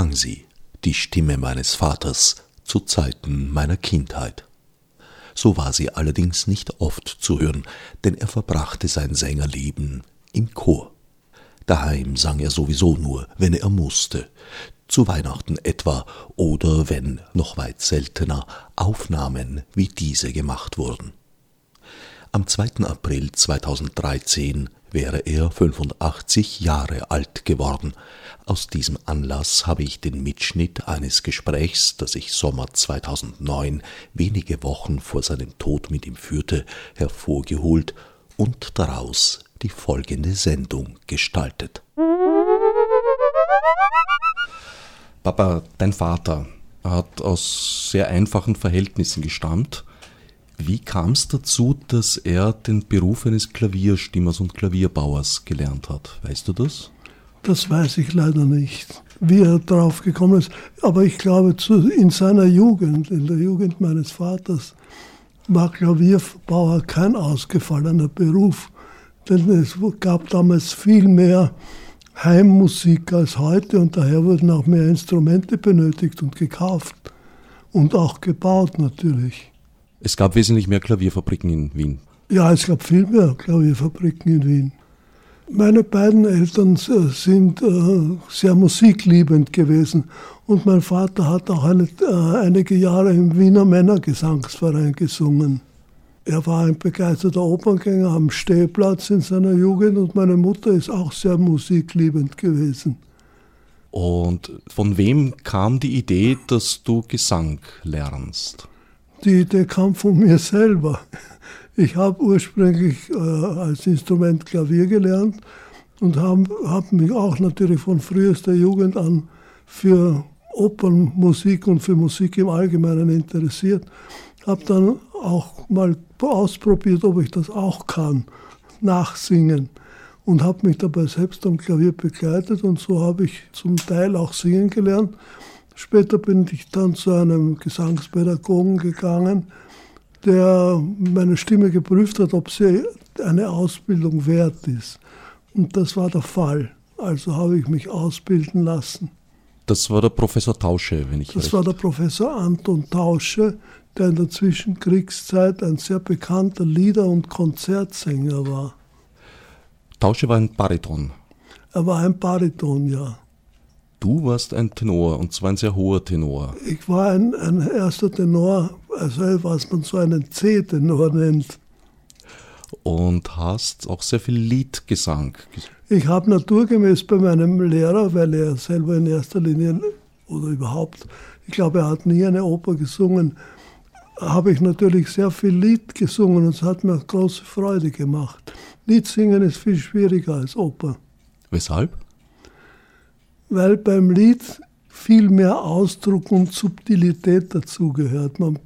Klang sie, die Stimme meines Vaters, zu Zeiten meiner Kindheit. So war sie allerdings nicht oft zu hören, denn er verbrachte sein Sängerleben im Chor. Daheim sang er sowieso nur, wenn er musste, zu Weihnachten etwa oder wenn, noch weit seltener, Aufnahmen wie diese gemacht wurden. Am 2. April 2013 wäre er 85 Jahre alt geworden. Aus diesem Anlass habe ich den Mitschnitt eines Gesprächs, das ich Sommer 2009, wenige Wochen vor seinem Tod mit ihm führte, hervorgeholt und daraus die folgende Sendung gestaltet. Papa, dein Vater hat aus sehr einfachen Verhältnissen gestammt wie kam es dazu, dass er den Beruf eines Klavierstimmers und Klavierbauers gelernt hat? Weißt du das? Das weiß ich leider nicht, wie er darauf gekommen ist. Aber ich glaube, in seiner Jugend, in der Jugend meines Vaters, war Klavierbauer kein ausgefallener Beruf. Denn es gab damals viel mehr Heimmusik als heute und daher wurden auch mehr Instrumente benötigt und gekauft und auch gebaut natürlich. Es gab wesentlich mehr Klavierfabriken in Wien. Ja, es gab viel mehr Klavierfabriken in Wien. Meine beiden Eltern äh, sind äh, sehr musikliebend gewesen und mein Vater hat auch eine, äh, einige Jahre im Wiener Männergesangsverein gesungen. Er war ein begeisterter Operngänger am Stehplatz in seiner Jugend und meine Mutter ist auch sehr musikliebend gewesen. Und von wem kam die Idee, dass du Gesang lernst? Die Idee kam von mir selber. Ich habe ursprünglich äh, als Instrument Klavier gelernt und habe hab mich auch natürlich von frühester Jugend an für Opernmusik und für Musik im Allgemeinen interessiert. Habe dann auch mal ausprobiert, ob ich das auch kann, nachsingen. Und habe mich dabei selbst am Klavier begleitet und so habe ich zum Teil auch singen gelernt. Später bin ich dann zu einem Gesangspädagogen gegangen, der meine Stimme geprüft hat, ob sie eine Ausbildung wert ist. Und das war der Fall. Also habe ich mich ausbilden lassen. Das war der Professor Tausche, wenn ich Das recht. war der Professor Anton Tausche, der in der Zwischenkriegszeit ein sehr bekannter Lieder- und Konzertsänger war. Tausche war ein Bariton. Er war ein Bariton, ja. Du warst ein Tenor und zwar ein sehr hoher Tenor. Ich war ein, ein erster Tenor, also was man so einen C-Tenor nennt. Und hast auch sehr viel Liedgesang. Ich habe naturgemäß bei meinem Lehrer, weil er selber in erster Linie oder überhaupt, ich glaube, er hat nie eine Oper gesungen, habe ich natürlich sehr viel Lied gesungen und es hat mir große Freude gemacht. Lied singen ist viel schwieriger als Oper. Weshalb? Weil beim Lied viel mehr Ausdruck und Subtilität dazugehört. Man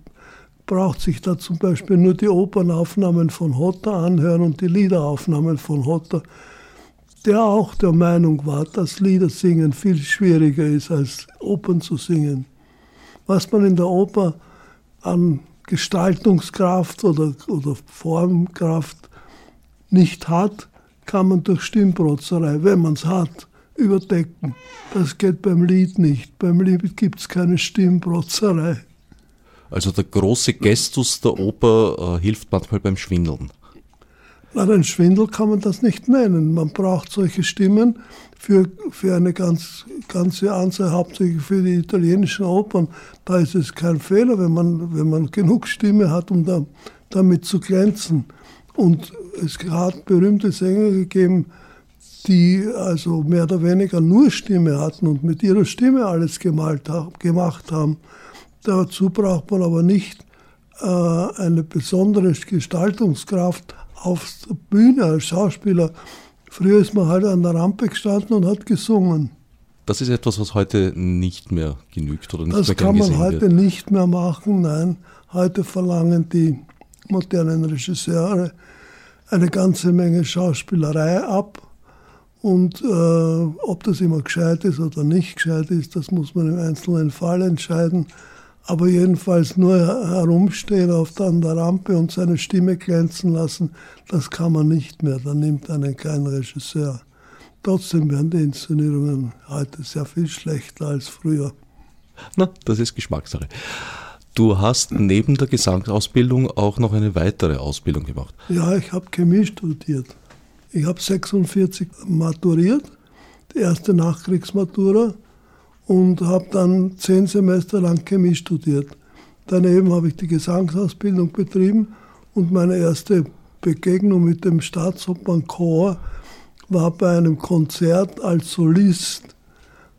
braucht sich da zum Beispiel nur die Opernaufnahmen von Hotter anhören und die Liederaufnahmen von Hotter, der auch der Meinung war, dass Liedersingen viel schwieriger ist als Opern zu singen. Was man in der Oper an Gestaltungskraft oder, oder Formkraft nicht hat, kann man durch Stimmprotzerei, wenn man es hat, überdecken. Das geht beim Lied nicht. Beim Lied gibt es keine Stimmprotzerei. Also der große Gestus der Oper äh, hilft manchmal beim Schwindeln. Na, ein Schwindel kann man das nicht nennen. Man braucht solche Stimmen für, für eine ganz, ganze Anzahl, hauptsächlich für die italienischen Opern. Da ist es kein Fehler, wenn man, wenn man genug Stimme hat, um da, damit zu glänzen. Und es hat berühmte Sänger gegeben, die also mehr oder weniger nur Stimme hatten und mit ihrer Stimme alles gemalt, gemacht haben. Dazu braucht man aber nicht äh, eine besondere Gestaltungskraft auf der Bühne als Schauspieler. Früher ist man halt an der Rampe gestanden und hat gesungen. Das ist etwas, was heute nicht mehr genügt oder nicht das mehr Das kann man heute wird. nicht mehr machen, nein. Heute verlangen die modernen Regisseure eine ganze Menge Schauspielerei ab. Und äh, ob das immer gescheit ist oder nicht gescheit ist, das muss man im einzelnen Fall entscheiden. Aber jedenfalls nur herumstehen auf der, an der Rampe und seine Stimme glänzen lassen, das kann man nicht mehr. Da nimmt einen kein Regisseur. Trotzdem werden die Inszenierungen heute sehr viel schlechter als früher. Na, das ist Geschmackssache. Du hast neben der Gesangsausbildung auch noch eine weitere Ausbildung gemacht. Ja, ich habe Chemie studiert. Ich habe 46 maturiert, die erste Nachkriegsmatura, und habe dann zehn Semester lang Chemie studiert. Daneben habe ich die Gesangsausbildung betrieben und meine erste Begegnung mit dem Staatsopernchor war bei einem Konzert als Solist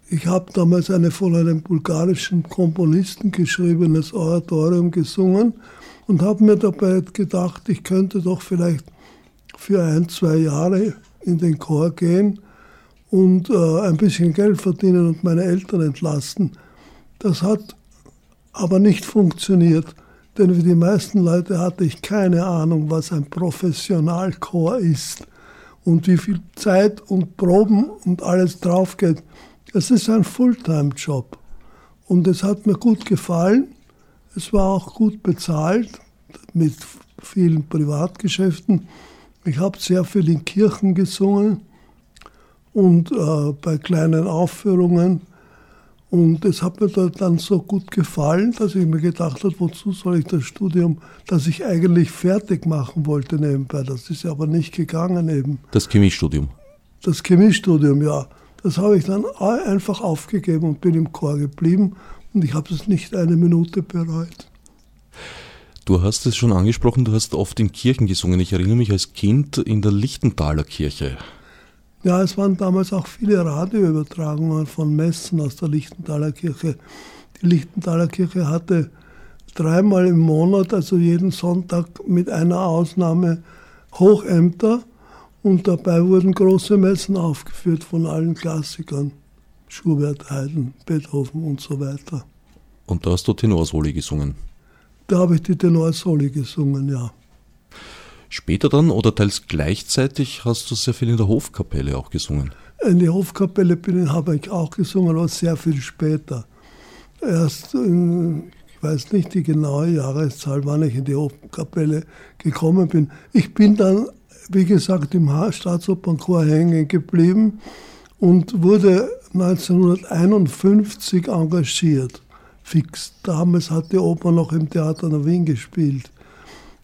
ich habe damals eine von einem bulgarischen Komponisten geschriebenes Oratorium gesungen und habe mir dabei gedacht, ich könnte doch vielleicht für ein, zwei Jahre in den Chor gehen und äh, ein bisschen Geld verdienen und meine Eltern entlasten. Das hat aber nicht funktioniert, denn wie die meisten Leute hatte ich keine Ahnung, was ein Professionalchor ist und wie viel Zeit und Proben und alles drauf geht. Es ist ein Fulltime-Job und es hat mir gut gefallen. Es war auch gut bezahlt mit vielen Privatgeschäften. Ich habe sehr viel in Kirchen gesungen und äh, bei kleinen Aufführungen. Und es hat mir dann so gut gefallen, dass ich mir gedacht habe, wozu soll ich das Studium, das ich eigentlich fertig machen wollte nebenbei. Das ist aber nicht gegangen eben. Das Chemiestudium? Das Chemiestudium, ja. Das habe ich dann einfach aufgegeben und bin im Chor geblieben und ich habe es nicht eine Minute bereut. Du hast es schon angesprochen, du hast oft in Kirchen gesungen. Ich erinnere mich als Kind in der Lichtenthaler Kirche. Ja, es waren damals auch viele Radioübertragungen von Messen aus der Lichtenthaler Kirche. Die Lichtenthaler Kirche hatte dreimal im Monat, also jeden Sonntag mit einer Ausnahme, Hochämter und dabei wurden große Messen aufgeführt von allen Klassikern. Schubert, Haydn, Beethoven und so weiter. Und da hast du Tenorsoli gesungen? Da habe ich die Tenorsoli gesungen, ja. Später dann oder teils gleichzeitig hast du sehr viel in der Hofkapelle auch gesungen? In die Hofkapelle bin, habe ich auch gesungen, aber sehr viel später. Erst, in, ich weiß nicht die genaue Jahreszahl, wann ich in die Hofkapelle gekommen bin. Ich bin dann wie gesagt, im Staatsopernchor hängen geblieben und wurde 1951 engagiert, fix. Damals hat die Oper noch im Theater in Wien gespielt.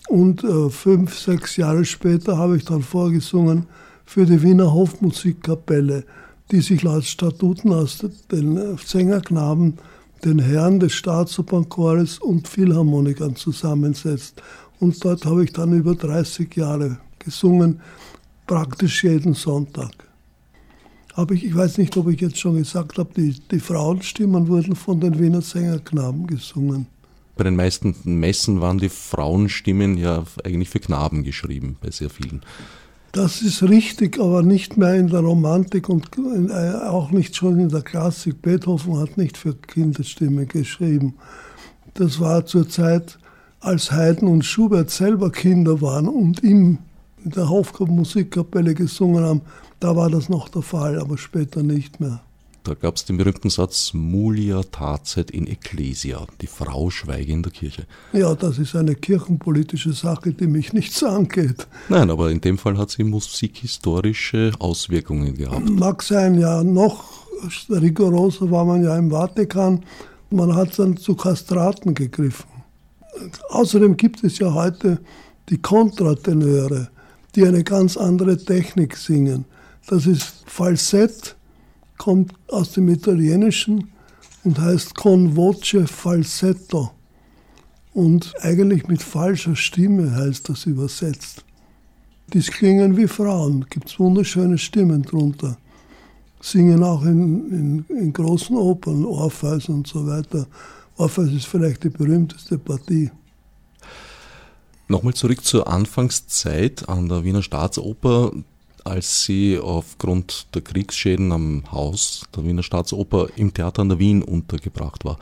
Und äh, fünf, sechs Jahre später habe ich dann vorgesungen für die Wiener Hofmusikkapelle, die sich laut Statuten aus den Sängerknaben, den Herren des Staatsopernchores und Philharmonikern zusammensetzt. Und dort habe ich dann über 30 Jahre gesungen, praktisch jeden Sonntag. Aber ich, ich weiß nicht, ob ich jetzt schon gesagt habe, die, die Frauenstimmen wurden von den Wiener Sängerknaben gesungen. Bei den meisten Messen waren die Frauenstimmen ja eigentlich für Knaben geschrieben, bei sehr vielen. Das ist richtig, aber nicht mehr in der Romantik und äh, auch nicht schon in der Klassik. Beethoven hat nicht für Kinderstimmen geschrieben. Das war zur Zeit als Haydn und Schubert selber Kinder waren und ihm in der Hofmusikkapelle gesungen haben, da war das noch der Fall, aber später nicht mehr. Da gab es den berühmten Satz Mulia tacet in ecclesia, die Frau schweige in der Kirche. Ja, das ist eine kirchenpolitische Sache, die mich nichts angeht. Nein, aber in dem Fall hat sie musikhistorische Auswirkungen gehabt. Mag sein, ja. Noch rigoroser war man ja im Vatikan. Man hat dann zu Kastraten gegriffen. Außerdem gibt es ja heute die Kontratenöre, die eine ganz andere Technik singen. Das ist Falsett, kommt aus dem Italienischen und heißt con voce falsetto. Und eigentlich mit falscher Stimme heißt das übersetzt. Die klingen wie Frauen, gibt es wunderschöne Stimmen drunter. Singen auch in, in, in großen Opern, Orpheus und so weiter. Orpheus ist vielleicht die berühmteste Partie. Nochmal zurück zur Anfangszeit an der Wiener Staatsoper als sie aufgrund der Kriegsschäden am Haus der Wiener Staatsoper im Theater an der Wien untergebracht war.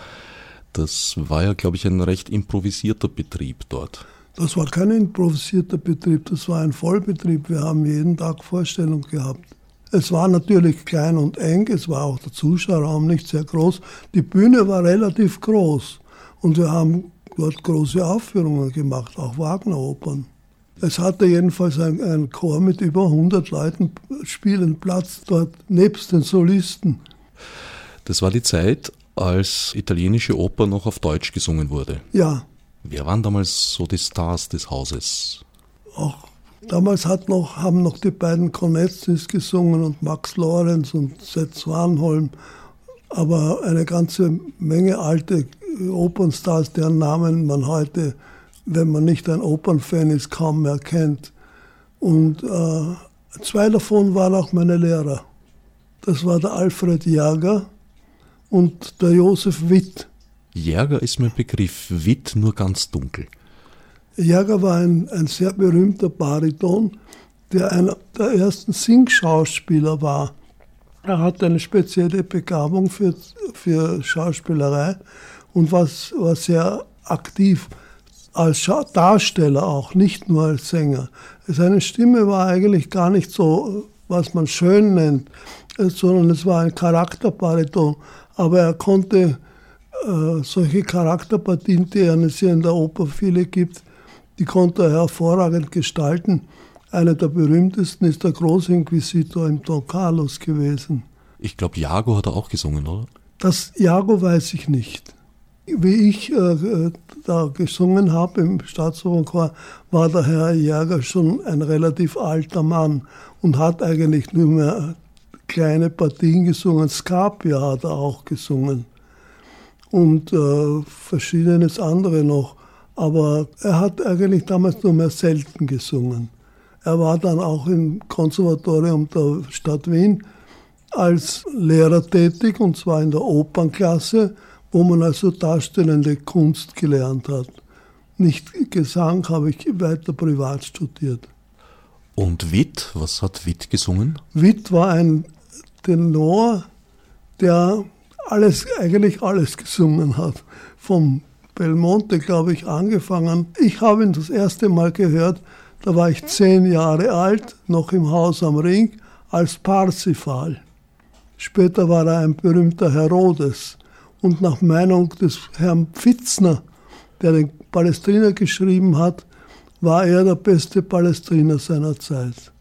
Das war ja, glaube ich, ein recht improvisierter Betrieb dort. Das war kein improvisierter Betrieb, das war ein Vollbetrieb. Wir haben jeden Tag Vorstellung gehabt. Es war natürlich klein und eng, es war auch der Zuschauerraum nicht sehr groß. Die Bühne war relativ groß und wir haben dort große Aufführungen gemacht, auch Wagner-Opern. Es hatte jedenfalls ein, ein Chor mit über 100 Leuten spielen Platz dort, nebst den Solisten. Das war die Zeit, als italienische Oper noch auf Deutsch gesungen wurde. Ja. Wer waren damals so die Stars des Hauses? Auch damals hat noch, haben noch die beiden Cornetzis gesungen und Max Lorenz und Seth Swanholm. Aber eine ganze Menge alte Opernstars, deren Namen man heute wenn man nicht ein Opernfan ist, kaum mehr kennt. Und äh, zwei davon waren auch meine Lehrer. Das war der Alfred Jager und der Josef Witt. Jäger ist mein Begriff, Witt nur ganz dunkel. Jäger war ein, ein sehr berühmter Bariton, der einer der ersten Singschauspieler war. Er hatte eine spezielle Begabung für, für Schauspielerei und war, war sehr aktiv als Darsteller auch, nicht nur als Sänger. Seine Stimme war eigentlich gar nicht so, was man schön nennt, äh, sondern es war ein Charakterbariton. Aber er konnte äh, solche Charakterpartien, die es hier in der Oper viele gibt, die konnte er hervorragend gestalten. Einer der berühmtesten ist der Großinquisitor im Don Carlos gewesen. Ich glaube, Jago hat er auch gesungen, oder? Das Jago weiß ich nicht. Wie ich äh, da gesungen habe im Staatsopernchor, war der Herr Jäger schon ein relativ alter Mann und hat eigentlich nur mehr kleine Partien gesungen. Scapia hat er auch gesungen und äh, verschiedenes andere noch. Aber er hat eigentlich damals nur mehr selten gesungen. Er war dann auch im Konservatorium der Stadt Wien als Lehrer tätig, und zwar in der Opernklasse wo man also darstellende Kunst gelernt hat. Nicht Gesang habe ich weiter privat studiert. Und Witt, was hat Witt gesungen? Witt war ein Tenor, der alles, eigentlich alles gesungen hat. Vom Belmonte, glaube ich, angefangen. Ich habe ihn das erste Mal gehört, da war ich zehn Jahre alt, noch im Haus am Ring, als Parsifal. Später war er ein berühmter Herodes. Und nach Meinung des Herrn Pfitzner, der den Palästina geschrieben hat, war er der beste Palästina seiner Zeit.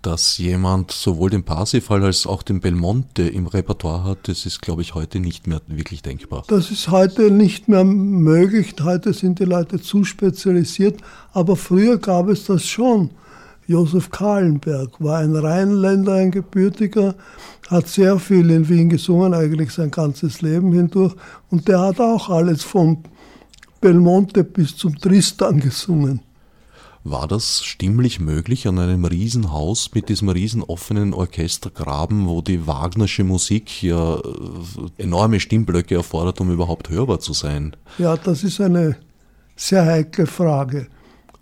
Dass jemand sowohl den Parsifal als auch den Belmonte im Repertoire hat, das ist, glaube ich, heute nicht mehr wirklich denkbar. Das ist heute nicht mehr möglich. Heute sind die Leute zu spezialisiert. Aber früher gab es das schon. Josef Kahlenberg war ein Rheinländer, ein Gebürtiger, hat sehr viel in Wien gesungen, eigentlich sein ganzes Leben hindurch. Und der hat auch alles vom Belmonte bis zum Tristan gesungen. War das stimmlich möglich an einem Riesenhaus mit diesem riesen offenen Orchestergraben, wo die Wagnersche Musik ja äh, enorme Stimmblöcke erfordert, um überhaupt hörbar zu sein? Ja, das ist eine sehr heikle Frage.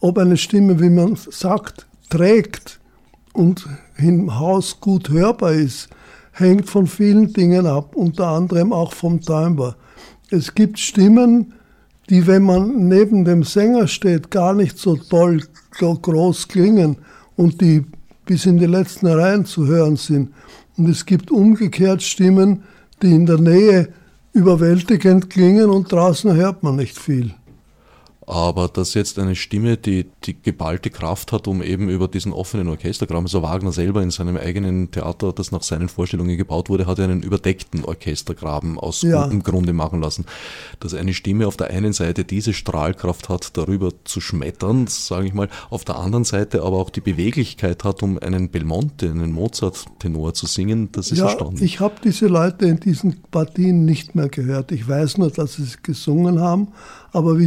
Ob eine Stimme, wie man sagt, trägt und im Haus gut hörbar ist, hängt von vielen Dingen ab, unter anderem auch vom Timbre. Es gibt Stimmen, die, wenn man neben dem Sänger steht, gar nicht so toll, so groß klingen und die bis in die letzten Reihen zu hören sind. Und es gibt umgekehrt Stimmen, die in der Nähe überwältigend klingen und draußen hört man nicht viel. Aber dass jetzt eine Stimme, die die geballte Kraft hat, um eben über diesen offenen Orchestergraben, also Wagner selber in seinem eigenen Theater, das nach seinen Vorstellungen gebaut wurde, hat er einen überdeckten Orchestergraben aus ja. gutem Grunde machen lassen. Dass eine Stimme auf der einen Seite diese Strahlkraft hat, darüber zu schmettern, sage ich mal, auf der anderen Seite aber auch die Beweglichkeit hat, um einen Belmonte, einen Mozart-Tenor zu singen, das ist ja, erstaunlich. Ich habe diese Leute in diesen Partien nicht mehr gehört. Ich weiß nur, dass sie es gesungen haben, aber wie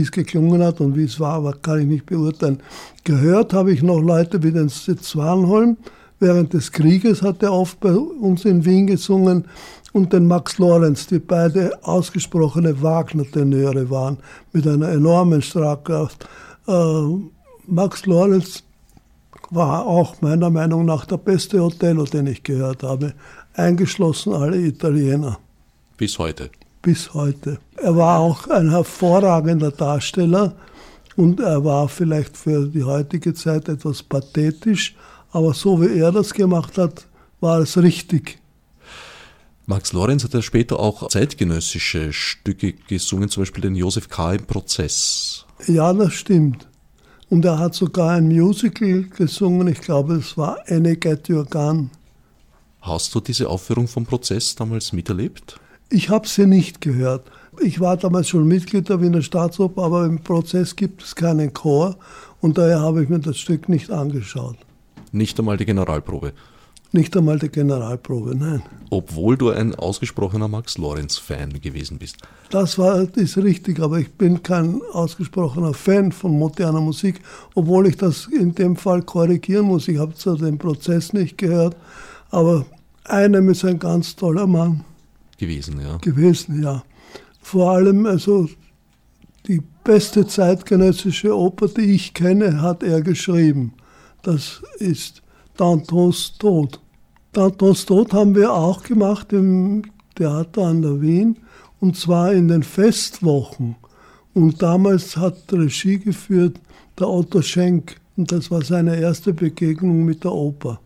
es geklungen hat und wie es war, kann ich nicht beurteilen. Gehört habe ich noch Leute wie den Sitz Warnholm. Während des Krieges hat er oft bei uns in Wien gesungen und den Max Lorenz, die beide ausgesprochene Wagner-Tenöre waren, mit einer enormen Strahlkraft. Äh, Max Lorenz war auch meiner Meinung nach der beste Othello, den ich gehört habe, eingeschlossen alle Italiener. Bis heute bis heute. Er war auch ein hervorragender Darsteller und er war vielleicht für die heutige Zeit etwas pathetisch, aber so wie er das gemacht hat, war es richtig. Max Lorenz hat ja später auch zeitgenössische Stücke gesungen, zum Beispiel den Josef K. im Prozess. Ja, das stimmt. Und er hat sogar ein Musical gesungen, ich glaube, es war Any Get Your Gun. Hast du diese Aufführung vom Prozess damals miterlebt? Ich habe sie nicht gehört. Ich war damals schon Mitglied der Wiener Staatsoper, aber im Prozess gibt es keinen Chor und daher habe ich mir das Stück nicht angeschaut. Nicht einmal die Generalprobe? Nicht einmal die Generalprobe, nein. Obwohl du ein ausgesprochener Max Lorenz-Fan gewesen bist. Das war, ist richtig, aber ich bin kein ausgesprochener Fan von moderner Musik, obwohl ich das in dem Fall korrigieren muss. Ich habe zwar den Prozess nicht gehört, aber einem ist ein ganz toller Mann gewesen, ja. Gewesen, ja. Vor allem, also die beste zeitgenössische Oper, die ich kenne, hat er geschrieben. Das ist Dantons Tod. Dantons Tod haben wir auch gemacht im Theater an der Wien und zwar in den Festwochen. Und damals hat Regie geführt der Otto Schenk und das war seine erste Begegnung mit der Oper.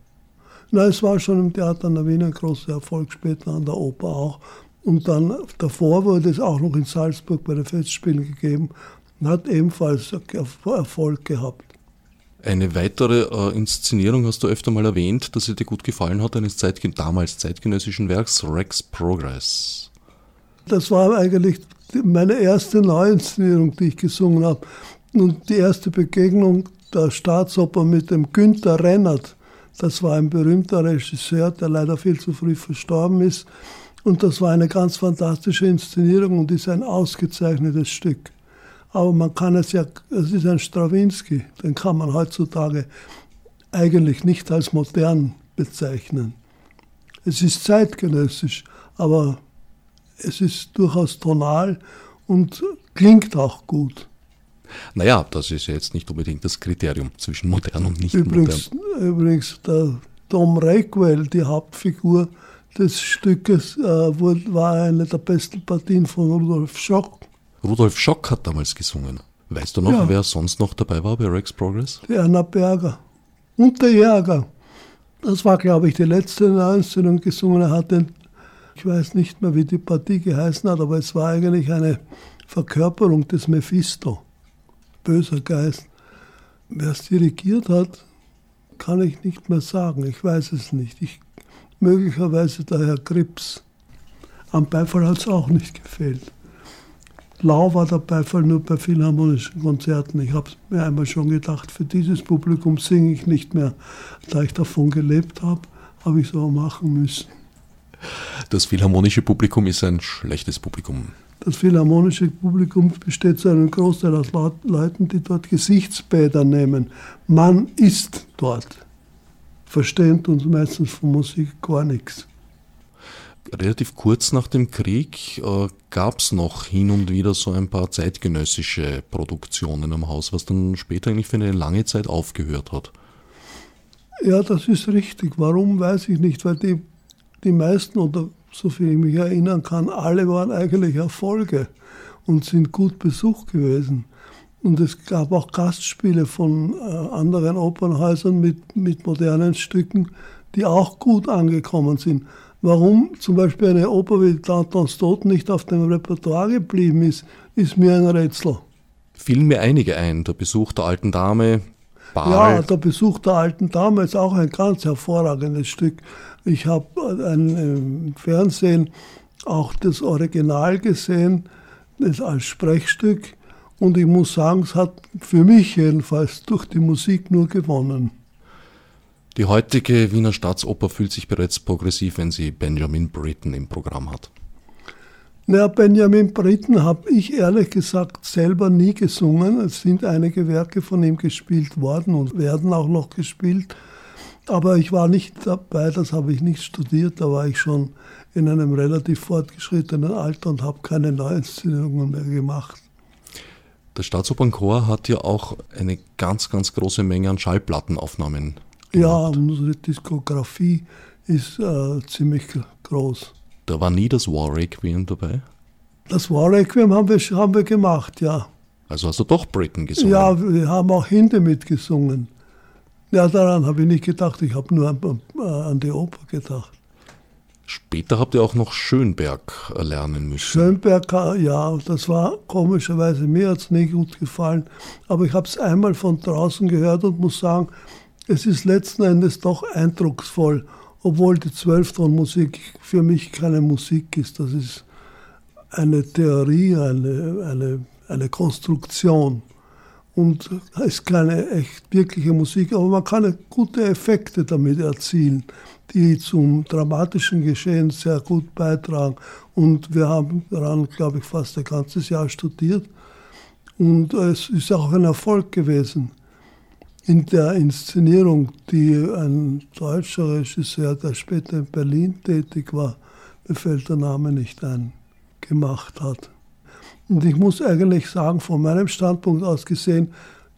Na, es war schon im Theater an der Wien ein großer Erfolg, später an der Oper auch. Und dann davor wurde es auch noch in Salzburg bei den Festspielen gegeben und hat ebenfalls Erfolg gehabt. Eine weitere äh, Inszenierung hast du öfter mal erwähnt, dass sie dir gut gefallen hat, eines Zeit, damals zeitgenössischen Werks, Rex Progress. Das war eigentlich meine erste Neuinszenierung, die ich gesungen habe. Und die erste Begegnung der Staatsoper mit dem Günther Rennert, das war ein berühmter Regisseur, der leider viel zu früh verstorben ist. Und das war eine ganz fantastische Inszenierung und ist ein ausgezeichnetes Stück. Aber man kann es ja, es ist ein Strawinski, den kann man heutzutage eigentlich nicht als modern bezeichnen. Es ist zeitgenössisch, aber es ist durchaus tonal und klingt auch gut. Naja, das ist ja jetzt nicht unbedingt das Kriterium zwischen modern und nicht übrigens, modern. Übrigens, der Tom Rockwell, die Hauptfigur des Stückes, äh, war eine der besten Partien von Rudolf Schock. Rudolf Schock hat damals gesungen. Weißt du noch, ja. wer sonst noch dabei war bei Rex Progress? Die Anna Berger und der Jäger. Das war, glaube ich, die letzte Neuinszenierung gesungen. Er hat den, ich weiß nicht mehr, wie die Partie geheißen hat, aber es war eigentlich eine Verkörperung des Mephisto böser Geist. Wer es dirigiert hat, kann ich nicht mehr sagen. Ich weiß es nicht. Ich, möglicherweise der Herr Krips. Am Beifall hat es auch nicht gefehlt. Lau war der Beifall nur bei philharmonischen Konzerten. Ich habe mir einmal schon gedacht, für dieses Publikum singe ich nicht mehr. Da ich davon gelebt habe, habe ich so machen müssen. Das philharmonische Publikum ist ein schlechtes Publikum. Das philharmonische Publikum besteht zu einem Großteil aus Leuten, die dort Gesichtsbäder nehmen. Man ist dort. Verstehen uns meistens von Musik gar nichts. Relativ kurz nach dem Krieg äh, gab es noch hin und wieder so ein paar zeitgenössische Produktionen am Haus, was dann später eigentlich für eine lange Zeit aufgehört hat. Ja, das ist richtig. Warum, weiß ich nicht, weil die, die meisten oder so viel ich mich erinnern kann, alle waren eigentlich Erfolge. und sind gut besucht gewesen. Und es gab auch Gastspiele von äh, anderen Opernhäusern mit, mit modernen Stücken, die auch gut angekommen sind. Warum zum Beispiel eine Oper wie Dantons Tod nicht auf dem Repertoire geblieben ist, ist mir ein Rätsel. Fielen mir einige ein. Der Besuch der alten Dame, Ball. Ja, der Besuch der alten Dame ist auch ein ganz hervorragendes Stück. Ich habe im Fernsehen auch das Original gesehen, das als Sprechstück. Und ich muss sagen, es hat für mich jedenfalls durch die Musik nur gewonnen. Die heutige Wiener Staatsoper fühlt sich bereits progressiv, wenn sie Benjamin Britten im Programm hat. Na, Benjamin Britten habe ich ehrlich gesagt selber nie gesungen. Es sind einige Werke von ihm gespielt worden und werden auch noch gespielt. Aber ich war nicht dabei, das habe ich nicht studiert. Da war ich schon in einem relativ fortgeschrittenen Alter und habe keine Neuinszenierungen mehr gemacht. Der Staatsopernchor hat ja auch eine ganz, ganz große Menge an Schallplattenaufnahmen. Gemacht. Ja, unsere Diskografie ist äh, ziemlich groß. Da war nie das War Requiem dabei? Das War Requiem haben wir, haben wir gemacht, ja. Also hast du doch Britain gesungen? Ja, wir haben auch Hinde mitgesungen. Ja, daran habe ich nicht gedacht, ich habe nur an, an die Oper gedacht. Später habt ihr auch noch Schönberg lernen müssen. Schönberg, ja, das war komischerweise, mir hat es nicht gut gefallen, aber ich habe es einmal von draußen gehört und muss sagen, es ist letzten Endes doch eindrucksvoll obwohl die Zwölftonmusik für mich keine Musik ist. Das ist eine Theorie, eine, eine, eine Konstruktion. Und es ist keine echt wirkliche Musik, aber man kann gute Effekte damit erzielen, die zum dramatischen Geschehen sehr gut beitragen. Und wir haben daran, glaube ich, fast ein ganzes Jahr studiert. Und es ist auch ein Erfolg gewesen in der Inszenierung, die ein deutscher Regisseur, der später in Berlin tätig war, mir fällt der Name nicht ein, gemacht hat. Und ich muss eigentlich sagen, von meinem Standpunkt aus gesehen,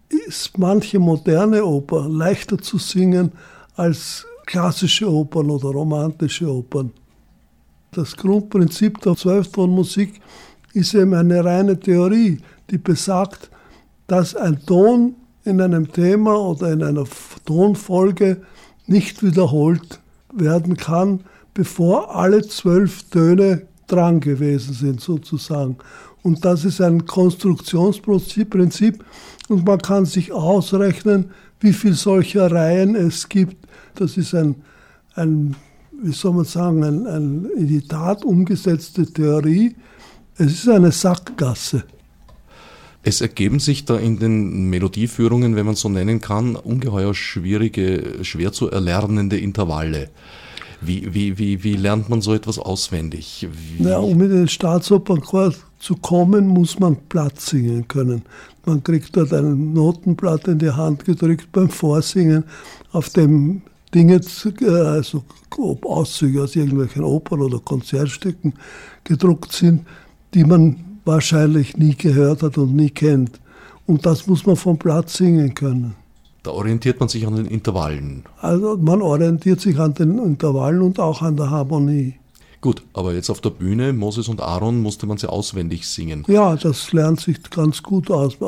ist manche moderne Oper leichter zu singen als klassische Opern oder romantische Opern. Das Grundprinzip der Zwölftonmusik ist eben eine reine Theorie, die besagt, dass ein Ton in einem Thema oder in einer Tonfolge nicht wiederholt werden kann, bevor alle zwölf Töne dran gewesen sind, sozusagen. Und das ist ein Konstruktionsprinzip und man kann sich ausrechnen, wie viele solcher Reihen es gibt. Das ist ein, ein wie soll man sagen, ein, ein in die Tat umgesetzte Theorie. Es ist eine Sackgasse. Es ergeben sich da in den Melodieführungen, wenn man so nennen kann, ungeheuer schwierige, schwer zu erlernende Intervalle. Wie, wie, wie, wie lernt man so etwas auswendig? Wie ja, um in den Staatsopernchor zu kommen, muss man Platz singen können. Man kriegt dort ein Notenblatt in die Hand gedrückt beim Vorsingen, auf dem Dinge, äh, also ob Auszüge aus irgendwelchen Opern oder Konzertstücken gedruckt sind, die man wahrscheinlich nie gehört hat und nie kennt. Und das muss man vom Platz singen können. Da orientiert man sich an den Intervallen. Also man orientiert sich an den Intervallen und auch an der Harmonie. Gut, aber jetzt auf der Bühne, Moses und Aaron, musste man sie auswendig singen. Ja, das lernt sich ganz gut aus.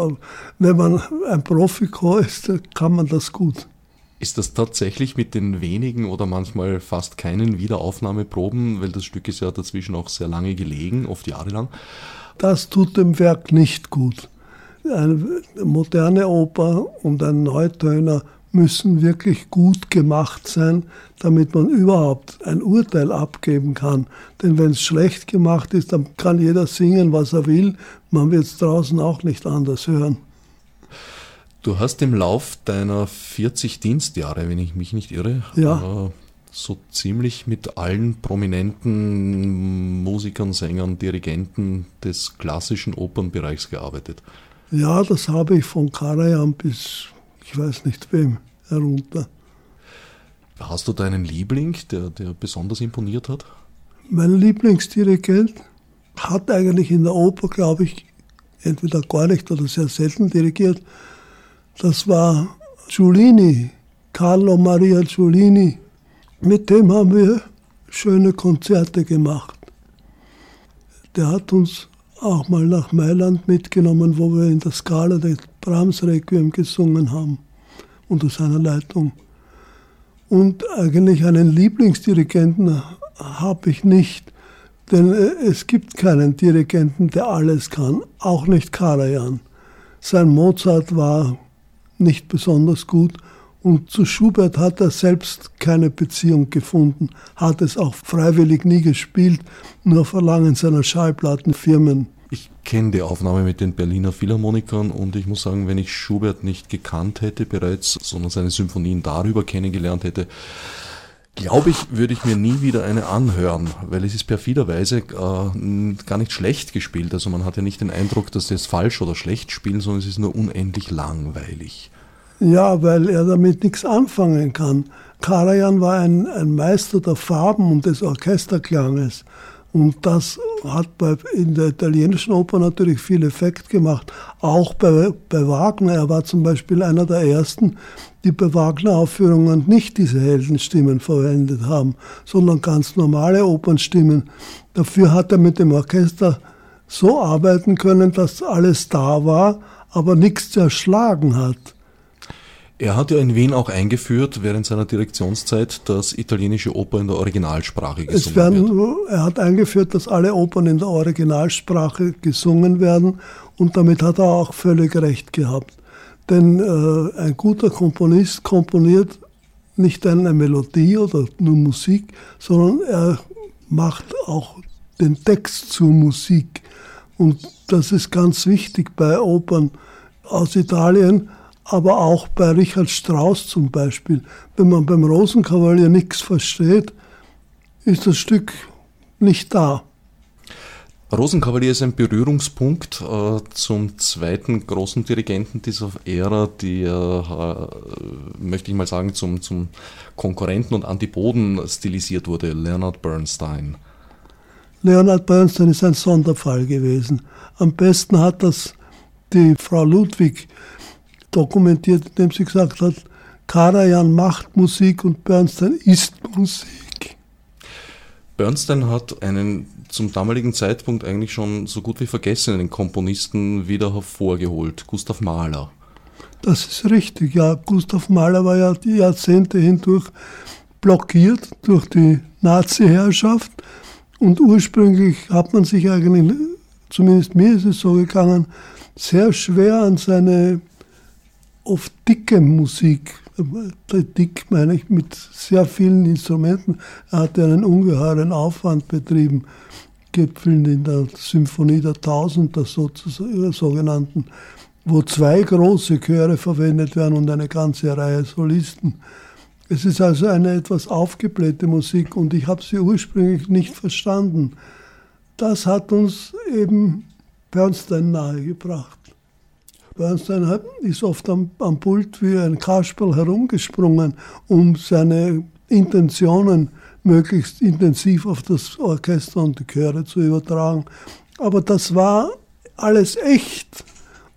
Wenn man ein Profikor ist, kann man das gut. Ist das tatsächlich mit den wenigen oder manchmal fast keinen Wiederaufnahmeproben, weil das Stück ist ja dazwischen auch sehr lange gelegen, oft jahrelang, das tut dem Werk nicht gut. Eine moderne Oper und ein Neutöner müssen wirklich gut gemacht sein, damit man überhaupt ein Urteil abgeben kann. Denn wenn es schlecht gemacht ist, dann kann jeder singen, was er will. Man wird es draußen auch nicht anders hören. Du hast im Lauf deiner 40 Dienstjahre, wenn ich mich nicht irre, ja. Äh, so ziemlich mit allen prominenten Musikern, Sängern, Dirigenten des klassischen Opernbereichs gearbeitet. Ja, das habe ich von Karajan bis ich weiß nicht wem herunter. Hast du deinen Liebling, der, der besonders imponiert hat? Mein Lieblingsdirigent hat eigentlich in der Oper, glaube ich, entweder gar nicht oder sehr selten dirigiert. Das war Giulini, Carlo Maria Giulini. Mit dem haben wir schöne Konzerte gemacht. Der hat uns auch mal nach Mailand mitgenommen, wo wir in der Skala des Brahms Requiem gesungen haben, unter seiner Leitung. Und eigentlich einen Lieblingsdirigenten habe ich nicht, denn äh, es gibt keinen Dirigenten, der alles kann, auch nicht Karajan. Sein Mozart war nicht besonders gut und zu Schubert hat er selbst keine Beziehung gefunden, hat es auch freiwillig nie gespielt, nur Verlangen seiner Schallplattenfirmen. Ich kenne die Aufnahme mit den Berliner Philharmonikern und ich muss sagen, wenn ich Schubert nicht gekannt hätte bereits, sondern seine Symphonien darüber kennengelernt hätte, glaube ich, würde ich mir nie wieder eine anhören, weil es ist perfiderweise äh, gar nicht schlecht gespielt. Also man hat ja nicht den Eindruck, dass sie es falsch oder schlecht spielen, sondern es ist nur unendlich langweilig. Ja, weil er damit nichts anfangen kann. Karajan war ein, ein Meister der Farben und des Orchesterklanges. Und das hat bei, in der italienischen Oper natürlich viel Effekt gemacht. Auch bei, bei Wagner. Er war zum Beispiel einer der ersten, die bei Wagner-Aufführungen nicht diese Heldenstimmen verwendet haben, sondern ganz normale Opernstimmen. Dafür hat er mit dem Orchester so arbeiten können, dass alles da war, aber nichts zerschlagen hat. Er hat ja in Wien auch eingeführt, während seiner Direktionszeit, dass italienische Oper in der Originalsprache gesungen werden, wird. Er hat eingeführt, dass alle Opern in der Originalsprache gesungen werden und damit hat er auch völlig recht gehabt. Denn äh, ein guter Komponist komponiert nicht eine Melodie oder nur Musik, sondern er macht auch den Text zur Musik. Und das ist ganz wichtig bei Opern aus Italien aber auch bei Richard Strauss zum Beispiel. Wenn man beim Rosenkavalier nichts versteht, ist das Stück nicht da. Rosenkavalier ist ein Berührungspunkt äh, zum zweiten großen Dirigenten dieser Ära, die, äh, möchte ich mal sagen, zum, zum Konkurrenten und Antipoden stilisiert wurde, Leonard Bernstein. Leonard Bernstein ist ein Sonderfall gewesen. Am besten hat das die Frau Ludwig dokumentiert, indem sie gesagt hat, Karajan macht Musik und Bernstein ist Musik. Bernstein hat einen zum damaligen Zeitpunkt eigentlich schon so gut wie vergessenen Komponisten wieder hervorgeholt, Gustav Mahler. Das ist richtig, ja. Gustav Mahler war ja die Jahrzehnte hindurch blockiert durch die Nazi-Herrschaft und ursprünglich hat man sich eigentlich, zumindest mir ist es so gegangen, sehr schwer an seine oft dicke Musik. Dick meine ich mit sehr vielen Instrumenten. Er hatte einen ungeheuren Aufwand betrieben, gipfelnd in der Symphonie der Tausend, der sogenannten, wo zwei große Chöre verwendet werden und eine ganze Reihe Solisten. Es ist also eine etwas aufgeblähte Musik und ich habe sie ursprünglich nicht verstanden. Das hat uns eben Bernstein nahegebracht. Bernstein ist oft am, am Pult wie ein Kasperl herumgesprungen, um seine Intentionen möglichst intensiv auf das Orchester und die Chöre zu übertragen. Aber das war alles echt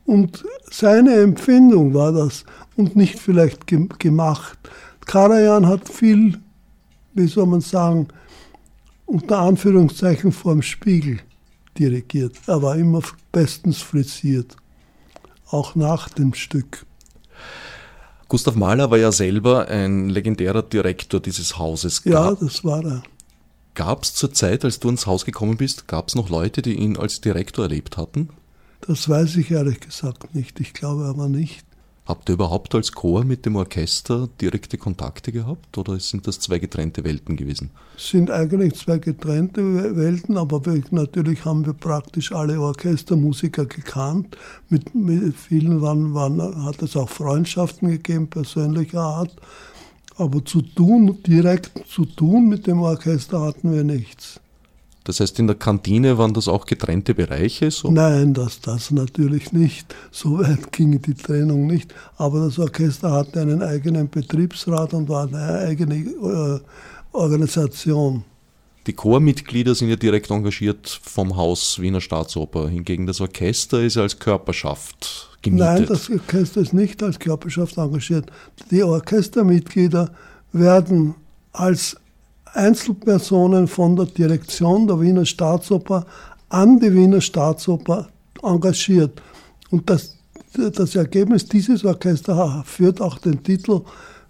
und seine Empfindung war das und nicht vielleicht gemacht. Karajan hat viel, wie soll man sagen, unter Anführungszeichen vorm Spiegel dirigiert. Er war immer bestens frisiert auch nach dem Stück. Gustav Mahler war ja selber ein legendärer Direktor dieses Hauses. Ja, das war er. Gab es zur Zeit, als du ins Haus gekommen bist, gab es noch Leute, die ihn als Direktor erlebt hatten? Das weiß ich ehrlich gesagt nicht. Ich glaube aber nicht. Habt ihr überhaupt als Chor mit dem Orchester direkte Kontakte gehabt oder sind das zwei getrennte Welten gewesen? Es sind eigentlich zwei getrennte Welten, aber wir, natürlich haben wir praktisch alle Orchestermusiker gekannt. Mit, mit vielen waren, waren, hat es auch Freundschaften gegeben, persönlicher Art. Aber zu tun, direkt zu tun mit dem Orchester hatten wir nichts. Das heißt, in der Kantine waren das auch getrennte Bereiche? So? Nein, das, das natürlich nicht. So weit ging die Trennung nicht. Aber das Orchester hatte einen eigenen Betriebsrat und war eine eigene äh, Organisation. Die Chormitglieder sind ja direkt engagiert vom Haus Wiener Staatsoper. Hingegen das Orchester ist als Körperschaft gemietet. Nein, das Orchester ist nicht als Körperschaft engagiert. Die Orchestermitglieder werden als Einzelpersonen von der Direktion der Wiener Staatsoper an die Wiener Staatsoper engagiert. Und das, das Ergebnis dieses Orchesters führt auch den Titel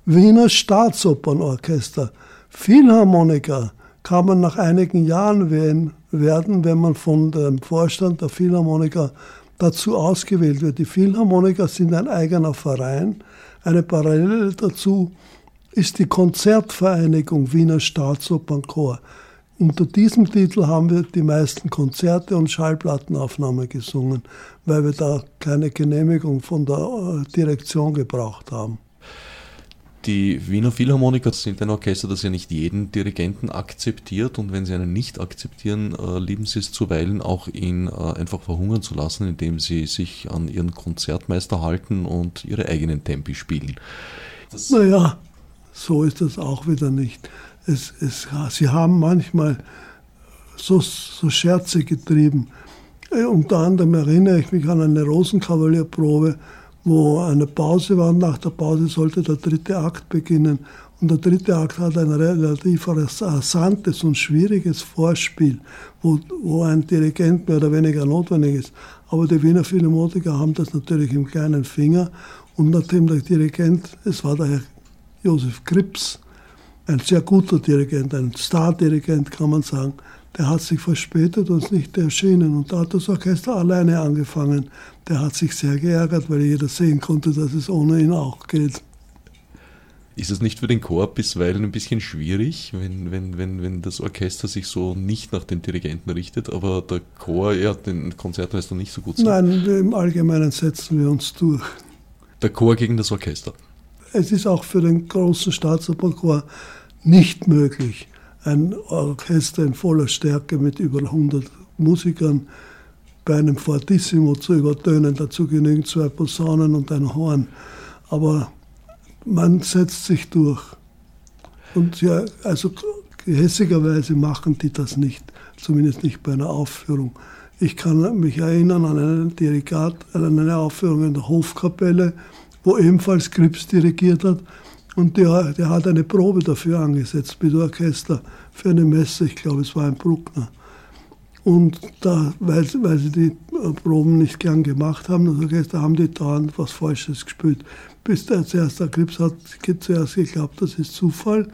Wiener Staatsopernorchester. Philharmoniker kann man nach einigen Jahren werden, wenn man von dem Vorstand der Philharmoniker dazu ausgewählt wird. Die Philharmoniker sind ein eigener Verein. Eine Parallele dazu ist die Konzertvereinigung Wiener Staatsopernchor. Unter diesem Titel haben wir die meisten Konzerte und Schallplattenaufnahmen gesungen, weil wir da keine Genehmigung von der äh, Direktion gebraucht haben. Die Wiener Philharmoniker sind ein Orchester, das ja nicht jeden Dirigenten akzeptiert und wenn sie einen nicht akzeptieren, äh, lieben sie es zuweilen auch, ihn äh, einfach verhungern zu lassen, indem sie sich an ihren Konzertmeister halten und ihre eigenen Tempi spielen. Das naja, so ist das auch wieder nicht. Es, es, sie haben manchmal so, so Scherze getrieben. Äh, unter anderem erinnere ich mich an eine Rosenkavalierprobe, wo eine Pause war. Nach der Pause sollte der dritte Akt beginnen. Und der dritte Akt hat ein relativ rasantes und schwieriges Vorspiel, wo, wo ein Dirigent mehr oder weniger notwendig ist. Aber die Wiener Philharmoniker haben das natürlich im kleinen Finger. Und nachdem der Dirigent, es war der Herr Josef Krips, ein sehr guter Dirigent, ein Stardirigent kann man sagen, der hat sich verspätet und ist nicht erschienen. Und da hat das Orchester alleine angefangen. Der hat sich sehr geärgert, weil jeder sehen konnte, dass es ohne ihn auch geht. Ist es nicht für den Chor bisweilen ein bisschen schwierig, wenn, wenn, wenn, wenn das Orchester sich so nicht nach den Dirigenten richtet, aber der Chor ja den Konzertmeister nicht so gut sieht? Nein, im Allgemeinen setzen wir uns durch. Der Chor gegen das Orchester? Es ist auch für den großen Staatsoperchor nicht möglich, ein Orchester in voller Stärke mit über 100 Musikern bei einem Fortissimo zu übertönen. Dazu genügen zwei Posaunen und ein Horn. Aber man setzt sich durch. Und ja, also gehässigerweise machen die das nicht, zumindest nicht bei einer Aufführung. Ich kann mich erinnern an einen Dirigat, an eine Aufführung in der Hofkapelle, wo ebenfalls Krips dirigiert hat. Und der, der hat eine Probe dafür angesetzt mit Orchester für eine Messe, ich glaube es war ein Bruckner. Und da, weil, weil sie die Proben nicht gern gemacht haben, das Orchester, haben die dauernd was Falsches gespielt. Bis der zuerst der Krips hat zuerst geglaubt, das ist Zufall,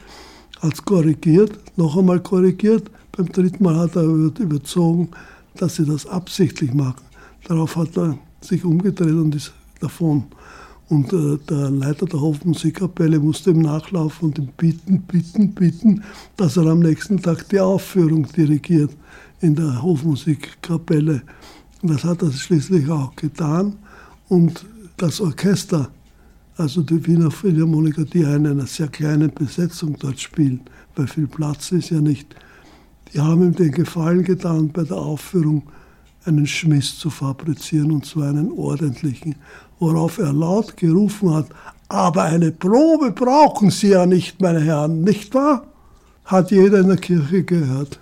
hat es korrigiert, noch einmal korrigiert, beim dritten Mal hat er überzogen, dass sie das absichtlich machen. Darauf hat er sich umgedreht und ist davon. Und äh, der Leiter der Hofmusikkapelle musste ihm nachlaufen und ihm bitten, bitten, bitten, dass er am nächsten Tag die Aufführung dirigiert in der Hofmusikkapelle. Und das hat er schließlich auch getan. Und das Orchester, also die Wiener Philharmoniker, die in einer sehr kleinen Besetzung dort spielen, weil viel Platz ist ja nicht, die haben ihm den Gefallen getan, bei der Aufführung einen Schmiss zu fabrizieren, und zwar einen ordentlichen worauf er laut gerufen hat, aber eine Probe brauchen Sie ja nicht, meine Herren, nicht wahr? Hat jeder in der Kirche gehört.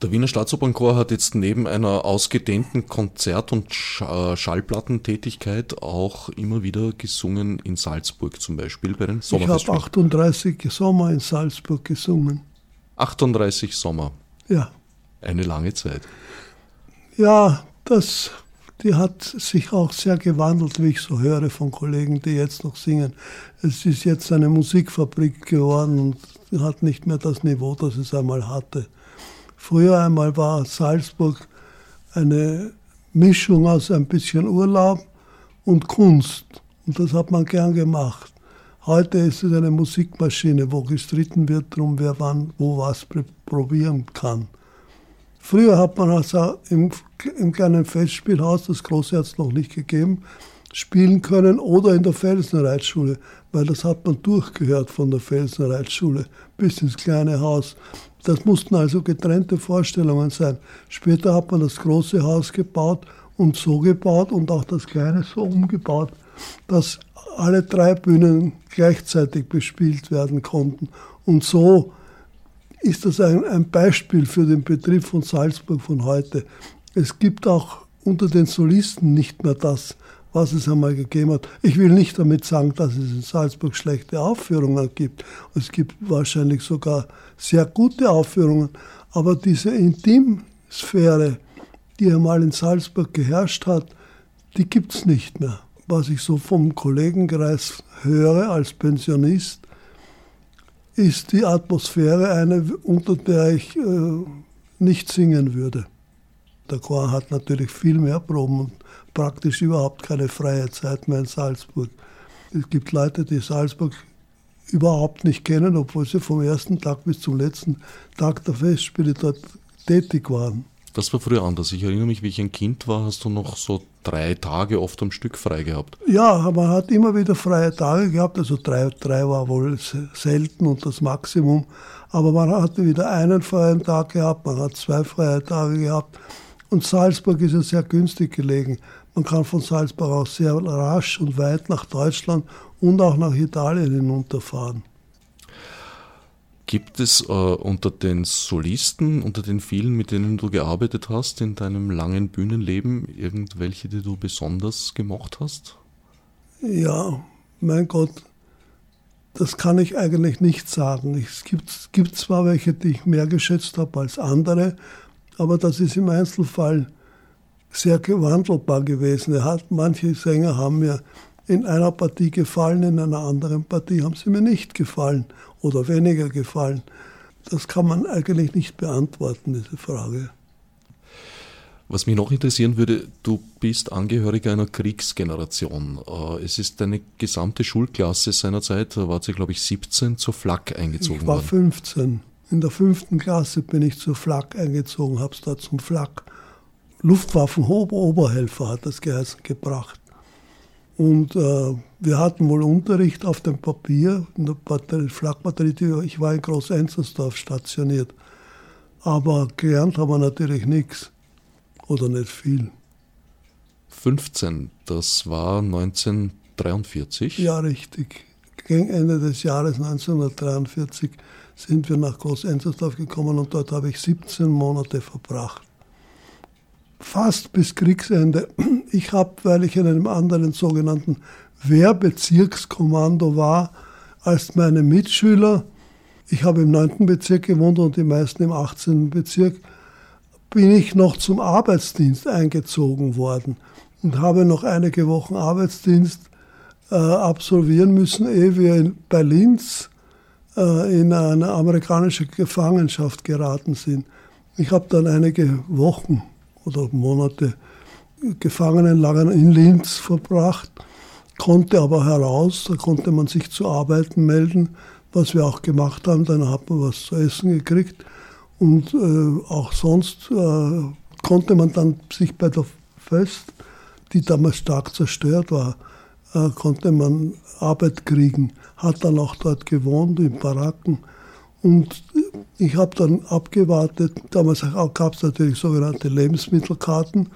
Der Wiener Staatsopernchor hat jetzt neben einer ausgedehnten Konzert- und äh, Schallplattentätigkeit auch immer wieder gesungen in Salzburg zum Beispiel bei den Sommerfestspielen. Ich habe 38 Sommer in Salzburg gesungen. 38 Sommer? Ja. Eine lange Zeit. Ja, das die hat sich auch sehr gewandelt, wie ich so höre von Kollegen, die jetzt noch singen. Es ist jetzt eine Musikfabrik geworden und hat nicht mehr das Niveau, das es einmal hatte. Früher einmal war Salzburg eine Mischung aus ein bisschen Urlaub und Kunst. Und das hat man gern gemacht. Heute ist es eine Musikmaschine, wo gestritten wird darum, wer wann wo was probieren kann. Früher hat man also im, im kleinen Festspielhaus, das große hat es noch nicht gegeben, spielen können oder in der Felsenreitschule, weil das hat man durchgehört von der Felsenreitschule bis ins kleine Haus. Das mussten also getrennte Vorstellungen sein. Später hat man das große Haus gebaut und so gebaut und auch das kleine so umgebaut, dass alle drei Bühnen gleichzeitig bespielt werden konnten. Und so ist das ein, ein Beispiel für den Betrieb von Salzburg von heute. Es gibt auch unter den Solisten nicht mehr das, was es einmal gegeben hat. Ich will nicht damit sagen, dass es in Salzburg schlechte Aufführungen gibt. Es gibt wahrscheinlich sogar sehr gute Aufführungen, aber diese intim Sphäre, die einmal in Salzburg geherrscht hat, die gibt es nicht mehr. Was ich so vom Kollegenkreis höre als Pensionist, ist die Atmosphäre eine, unter der ich äh, nicht singen würde. Der Chor hat natürlich viel mehr Proben und praktisch überhaupt keine freie Zeit mehr in Salzburg. Es gibt Leute, die Salzburg überhaupt nicht kennen, obwohl sie vom ersten Tag bis zum letzten Tag der Festspiele dort tätig waren. Das war früher anders. Ich erinnere mich, wie ich ein Kind war, hast du noch so drei Tage oft am Stück frei gehabt. Ja, man hat immer wieder freie Tage gehabt. Also drei, drei war wohl selten und das Maximum. Aber man hatte wieder einen freien Tag gehabt, man hat zwei freie Tage gehabt. Und Salzburg ist ja sehr günstig gelegen. Man kann von Salzburg aus sehr rasch und weit nach Deutschland und auch nach Italien hinunterfahren. Gibt es äh, unter den Solisten, unter den vielen, mit denen du gearbeitet hast in deinem langen Bühnenleben, irgendwelche, die du besonders gemocht hast? Ja, mein Gott, das kann ich eigentlich nicht sagen. Es gibt, gibt zwar welche, die ich mehr geschätzt habe als andere, aber das ist im Einzelfall sehr gewandelbar gewesen. Hat, manche Sänger haben mir in einer Partie gefallen, in einer anderen Partie haben sie mir nicht gefallen oder weniger gefallen. Das kann man eigentlich nicht beantworten, diese Frage. Was mich noch interessieren würde, du bist Angehöriger einer Kriegsgeneration. Äh, es ist deine gesamte Schulklasse seinerzeit, da war sie glaube ich 17, zur Flak eingezogen Ich war worden. 15. In der fünften Klasse bin ich zur Flak eingezogen, habe es da zum Flak Luftwaffenoberhelfer hat das geheißen, gebracht. Und äh, wir hatten wohl Unterricht auf dem Papier, in der Batterie, Flakbatterie. Ich war in Groß-Enzersdorf stationiert. Aber gelernt haben wir natürlich nichts. Oder nicht viel. 15, das war 1943. Ja, richtig. Gegen Ende des Jahres 1943 sind wir nach Groß-Enzersdorf gekommen und dort habe ich 17 Monate verbracht fast bis Kriegsende. Ich habe, weil ich in einem anderen sogenannten Wehrbezirkskommando war, als meine Mitschüler, ich habe im 9. Bezirk gewohnt und die meisten im 18. Bezirk, bin ich noch zum Arbeitsdienst eingezogen worden und habe noch einige Wochen Arbeitsdienst äh, absolvieren müssen, ehe wir in, bei äh, in eine amerikanische Gefangenschaft geraten sind. Ich habe dann einige Wochen oder Monate Gefangenenlager in Linz verbracht, konnte aber heraus, da konnte man sich zu Arbeiten melden, was wir auch gemacht haben, dann hat man was zu essen gekriegt und äh, auch sonst äh, konnte man dann sich bei der Fest, die damals stark zerstört war, äh, konnte man Arbeit kriegen, hat dann auch dort gewohnt in Baracken und ich habe dann abgewartet, damals gab es natürlich sogenannte Lebensmittelkarten,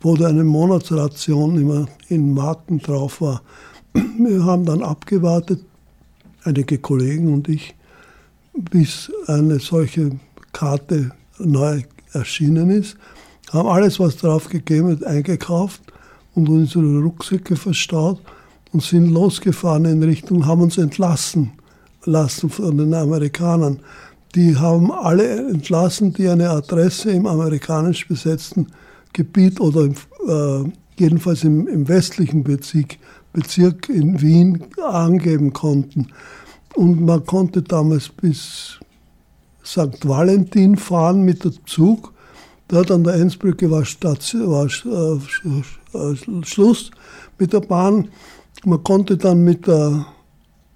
wo da eine Monatsration immer in Marken drauf war. Wir haben dann abgewartet, einige Kollegen und ich, bis eine solche Karte neu erschienen ist, haben alles, was drauf gegeben wird, eingekauft und unsere Rucksäcke verstaut und sind losgefahren in Richtung, haben uns entlassen lassen von den Amerikanern. Die haben alle entlassen, die eine Adresse im amerikanisch besetzten Gebiet oder im, äh, jedenfalls im, im westlichen Bezirk, Bezirk in Wien angeben konnten. Und man konnte damals bis St. Valentin fahren mit dem Zug. Dort an der Enzbrücke war, Station, war äh, Schluss mit der Bahn. Man konnte dann mit der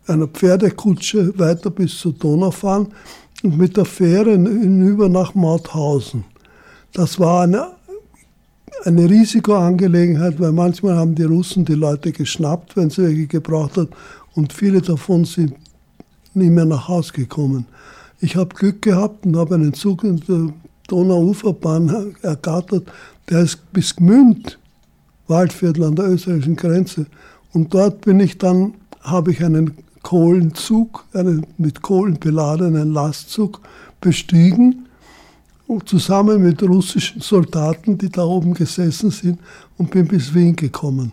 einer Pferdekutsche weiter bis zur Donau fahren und mit der Fähre hinüber nach Mauthausen. Das war eine, eine Risikoangelegenheit, weil manchmal haben die Russen die Leute geschnappt, wenn sie welche gebraucht hat, und viele davon sind nie mehr nach Hause gekommen. Ich habe Glück gehabt und habe einen Zug in der Donauuferbahn ergattert, der ist bis Gmünd, Waldviertel an der österreichischen Grenze. Und dort bin ich dann, habe ich einen Kohlenzug, einen mit Kohlen beladenen Lastzug bestiegen, zusammen mit russischen Soldaten, die da oben gesessen sind, und bin bis Wien gekommen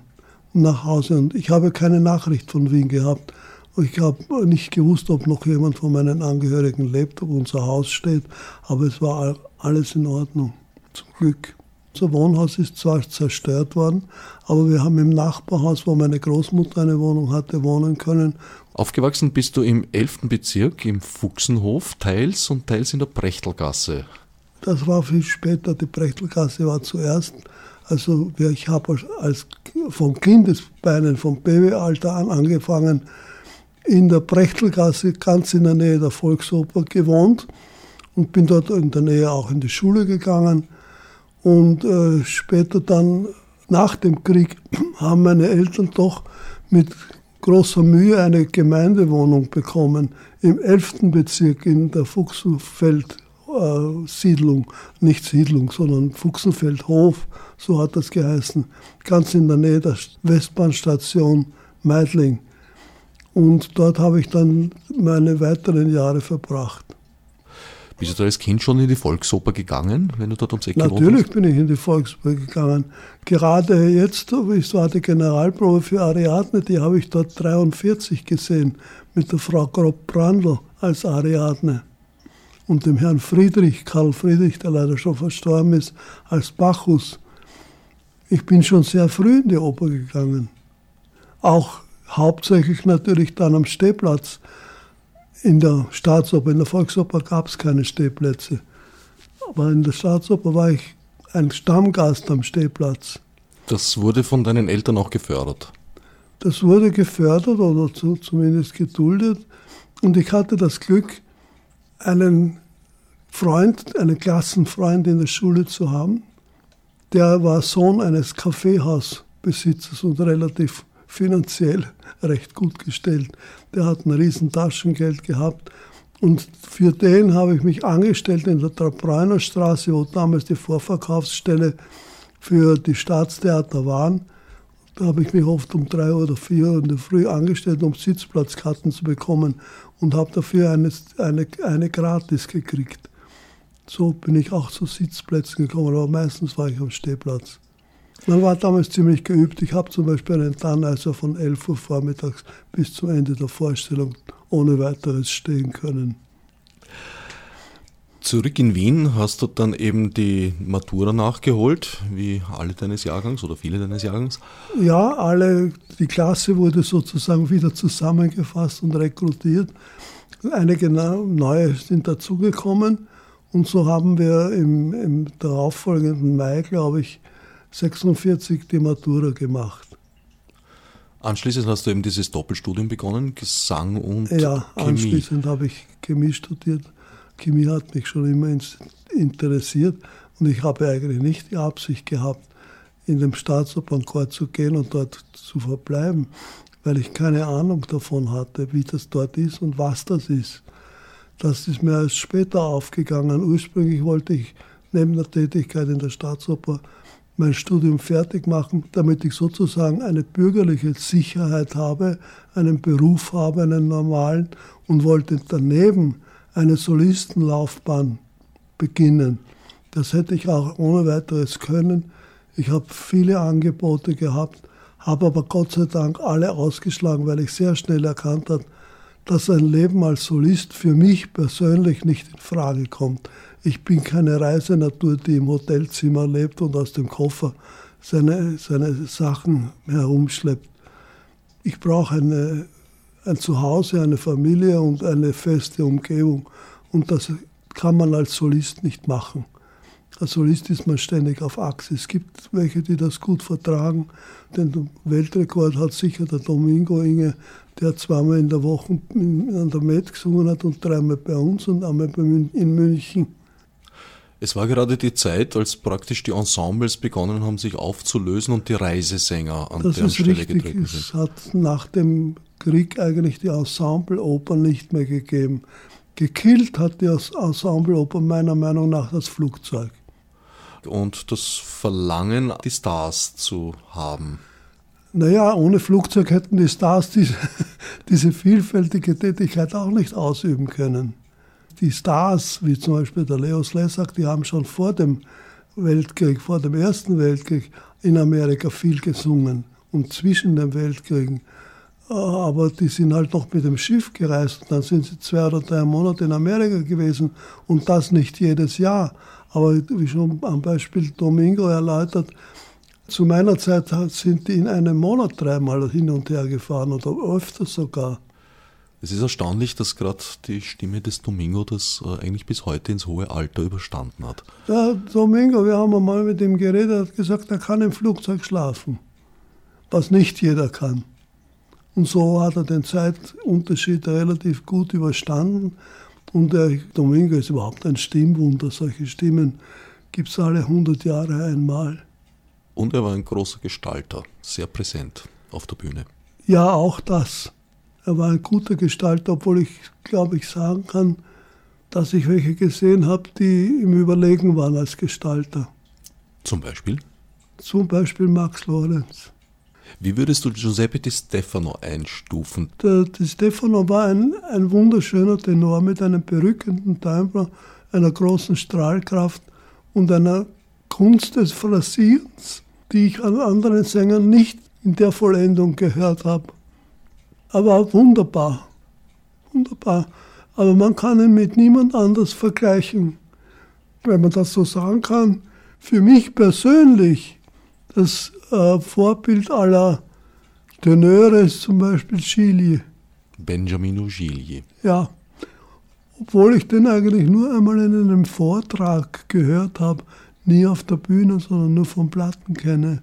und nach Hause. Und ich habe keine Nachricht von Wien gehabt. Ich habe nicht gewusst, ob noch jemand von meinen Angehörigen lebt, ob unser Haus steht, aber es war alles in Ordnung. zum Glück. Unser Wohnhaus ist zwar zerstört worden, aber wir haben im Nachbarhaus, wo meine Großmutter eine Wohnung hatte, wohnen können. Aufgewachsen bist du im 11. Bezirk im Fuchsenhof, teils und teils in der Brechtelgasse. Das war viel später, die Brechtelgasse war zuerst. Also ich habe als von Kindesbeinen, vom Babyalter an angefangen, in der Brechtelgasse, ganz in der Nähe der Volksoper gewohnt und bin dort in der Nähe auch in die Schule gegangen. Und äh, später dann, nach dem Krieg, haben meine Eltern doch mit großer Mühe eine Gemeindewohnung bekommen im 11. Bezirk in der Fuchsenfeld-Siedlung. Äh, Nicht Siedlung, sondern Fuchsenfeldhof, so hat das geheißen. Ganz in der Nähe der Westbahnstation Meidling. Und dort habe ich dann meine weiteren Jahre verbracht. Bist du da als Kind schon in die Volksoper gegangen, wenn du dort ums Eck Natürlich bin ich in die Volksoper gegangen. Gerade jetzt, ich war die Generalprobe für Ariadne, die habe ich dort 43 gesehen, mit der Frau Grob-Brandl als Ariadne. Und dem Herrn Friedrich, Karl Friedrich, der leider schon verstorben ist, als Bacchus. Ich bin schon sehr früh in die Oper gegangen. Auch hauptsächlich natürlich dann am Stehplatz in der Staatsoper, in der Volksoper gab es keine Stehplätze. Aber in der Staatsoper war ich ein Stammgast am Stehplatz. Das wurde von deinen Eltern auch gefördert? Das wurde gefördert oder zumindest geduldet. Und ich hatte das Glück, einen Freund, einen Klassenfreund in der Schule zu haben. Der war Sohn eines Kaffeehausbesitzers und relativ finanziell recht gut gestellt. Der hat ein riesen Taschengeld gehabt. Und für den habe ich mich angestellt in der Trabreuner Straße, wo damals die Vorverkaufsstelle für die Staatstheater waren. Da habe ich mich oft um drei oder vier in der Früh angestellt, um Sitzplatzkarten zu bekommen und habe dafür eine, eine, eine gratis gekriegt. So bin ich auch zu Sitzplätzen gekommen, aber meistens war ich am Stehplatz. Man war damals ziemlich geübt. Ich habe zum Beispiel einen Tannheiser von 11 Uhr vormittags bis zum Ende der Vorstellung ohne weiteres stehen können. Zurück in Wien hast du dann eben die Matura nachgeholt, wie alle deines Jahrgangs oder viele deines Jahrgangs? Ja, alle, die Klasse wurde sozusagen wieder zusammengefasst und rekrutiert. Einige neue sind dazugekommen und so haben wir im, im darauffolgenden Mai, glaube ich, 46 die Matura gemacht. Anschließend hast du eben dieses Doppelstudium begonnen, Gesang und ja, Chemie. anschließend habe ich Chemie studiert. Chemie hat mich schon immer interessiert und ich habe eigentlich nicht die Absicht gehabt, in den Staatsopernchor zu gehen und dort zu verbleiben, weil ich keine Ahnung davon hatte, wie das dort ist und was das ist. Das ist mir erst später aufgegangen. Ursprünglich wollte ich neben der Tätigkeit in der Staatsoper mein Studium fertig machen, damit ich sozusagen eine bürgerliche Sicherheit habe, einen Beruf habe, einen normalen und wollte daneben eine Solistenlaufbahn beginnen. Das hätte ich auch ohne weiteres können. Ich habe viele Angebote gehabt, habe aber Gott sei Dank alle ausgeschlagen, weil ich sehr schnell erkannt habe, dass ein Leben als Solist für mich persönlich nicht in Frage kommt. Ich bin keine Reisenatur, die im Hotelzimmer lebt und aus dem Koffer seine, seine Sachen herumschleppt. Ich brauche eine, ein Zuhause, eine Familie und eine feste Umgebung. Und das kann man als Solist nicht machen. Als Solist ist man ständig auf Achse. Es gibt welche, die das gut vertragen. Den Weltrekord hat sicher der Domingo Inge, der zweimal in der Woche an der Met gesungen hat und dreimal bei uns und einmal in München. Es war gerade die Zeit, als praktisch die Ensembles begonnen haben, sich aufzulösen und die Reisesänger an das deren ist Stelle richtig. getreten sind. Es hat nach dem Krieg eigentlich die Ensembleoper nicht mehr gegeben. Gekillt hat die Ensembleoper meiner Meinung nach das Flugzeug. Und das Verlangen, die Stars zu haben. Naja, ohne Flugzeug hätten die Stars diese, diese vielfältige Tätigkeit auch nicht ausüben können die Stars, wie zum Beispiel der Leo Slesak, die haben schon vor dem Weltkrieg, vor dem Ersten Weltkrieg in Amerika viel gesungen und zwischen den Weltkriegen. aber die sind halt noch mit dem Schiff gereist. Und dann sind sie zwei oder drei Monate in Amerika gewesen und das nicht jedes Jahr. Aber wie schon am Beispiel Domingo erläutert, zu meiner Zeit sind die in einem Monat dreimal hin und her gefahren oder öfter sogar. Es ist erstaunlich, dass gerade die Stimme des Domingo das äh, eigentlich bis heute ins hohe Alter überstanden hat. Ja, Domingo, wir haben einmal mit ihm geredet, er hat gesagt, er kann im Flugzeug schlafen, was nicht jeder kann. Und so hat er den Zeitunterschied relativ gut überstanden. Und der Domingo ist überhaupt ein Stimmwunder. Solche Stimmen gibt es alle 100 Jahre einmal. Und er war ein großer Gestalter, sehr präsent auf der Bühne. Ja, auch das. Er war ein guter Gestalter, obwohl ich, glaube ich, sagen kann, dass ich welche gesehen habe, die ihm überlegen waren als Gestalter. Zum Beispiel? Zum Beispiel Max Lorenz. Wie würdest du Giuseppe Di Stefano einstufen? Der Di Stefano war ein, ein wunderschöner Tenor mit einem berückenden Timbre, einer großen Strahlkraft und einer Kunst des Phrasierens, die ich an anderen Sängern nicht in der Vollendung gehört habe. Aber wunderbar, wunderbar. Aber man kann ihn mit niemand anders vergleichen. Wenn man das so sagen kann, für mich persönlich das äh, Vorbild aller Tenöre ist zum Beispiel Gigli. Benjamino Gigli. Ja, obwohl ich den eigentlich nur einmal in einem Vortrag gehört habe, nie auf der Bühne, sondern nur von Platten kenne.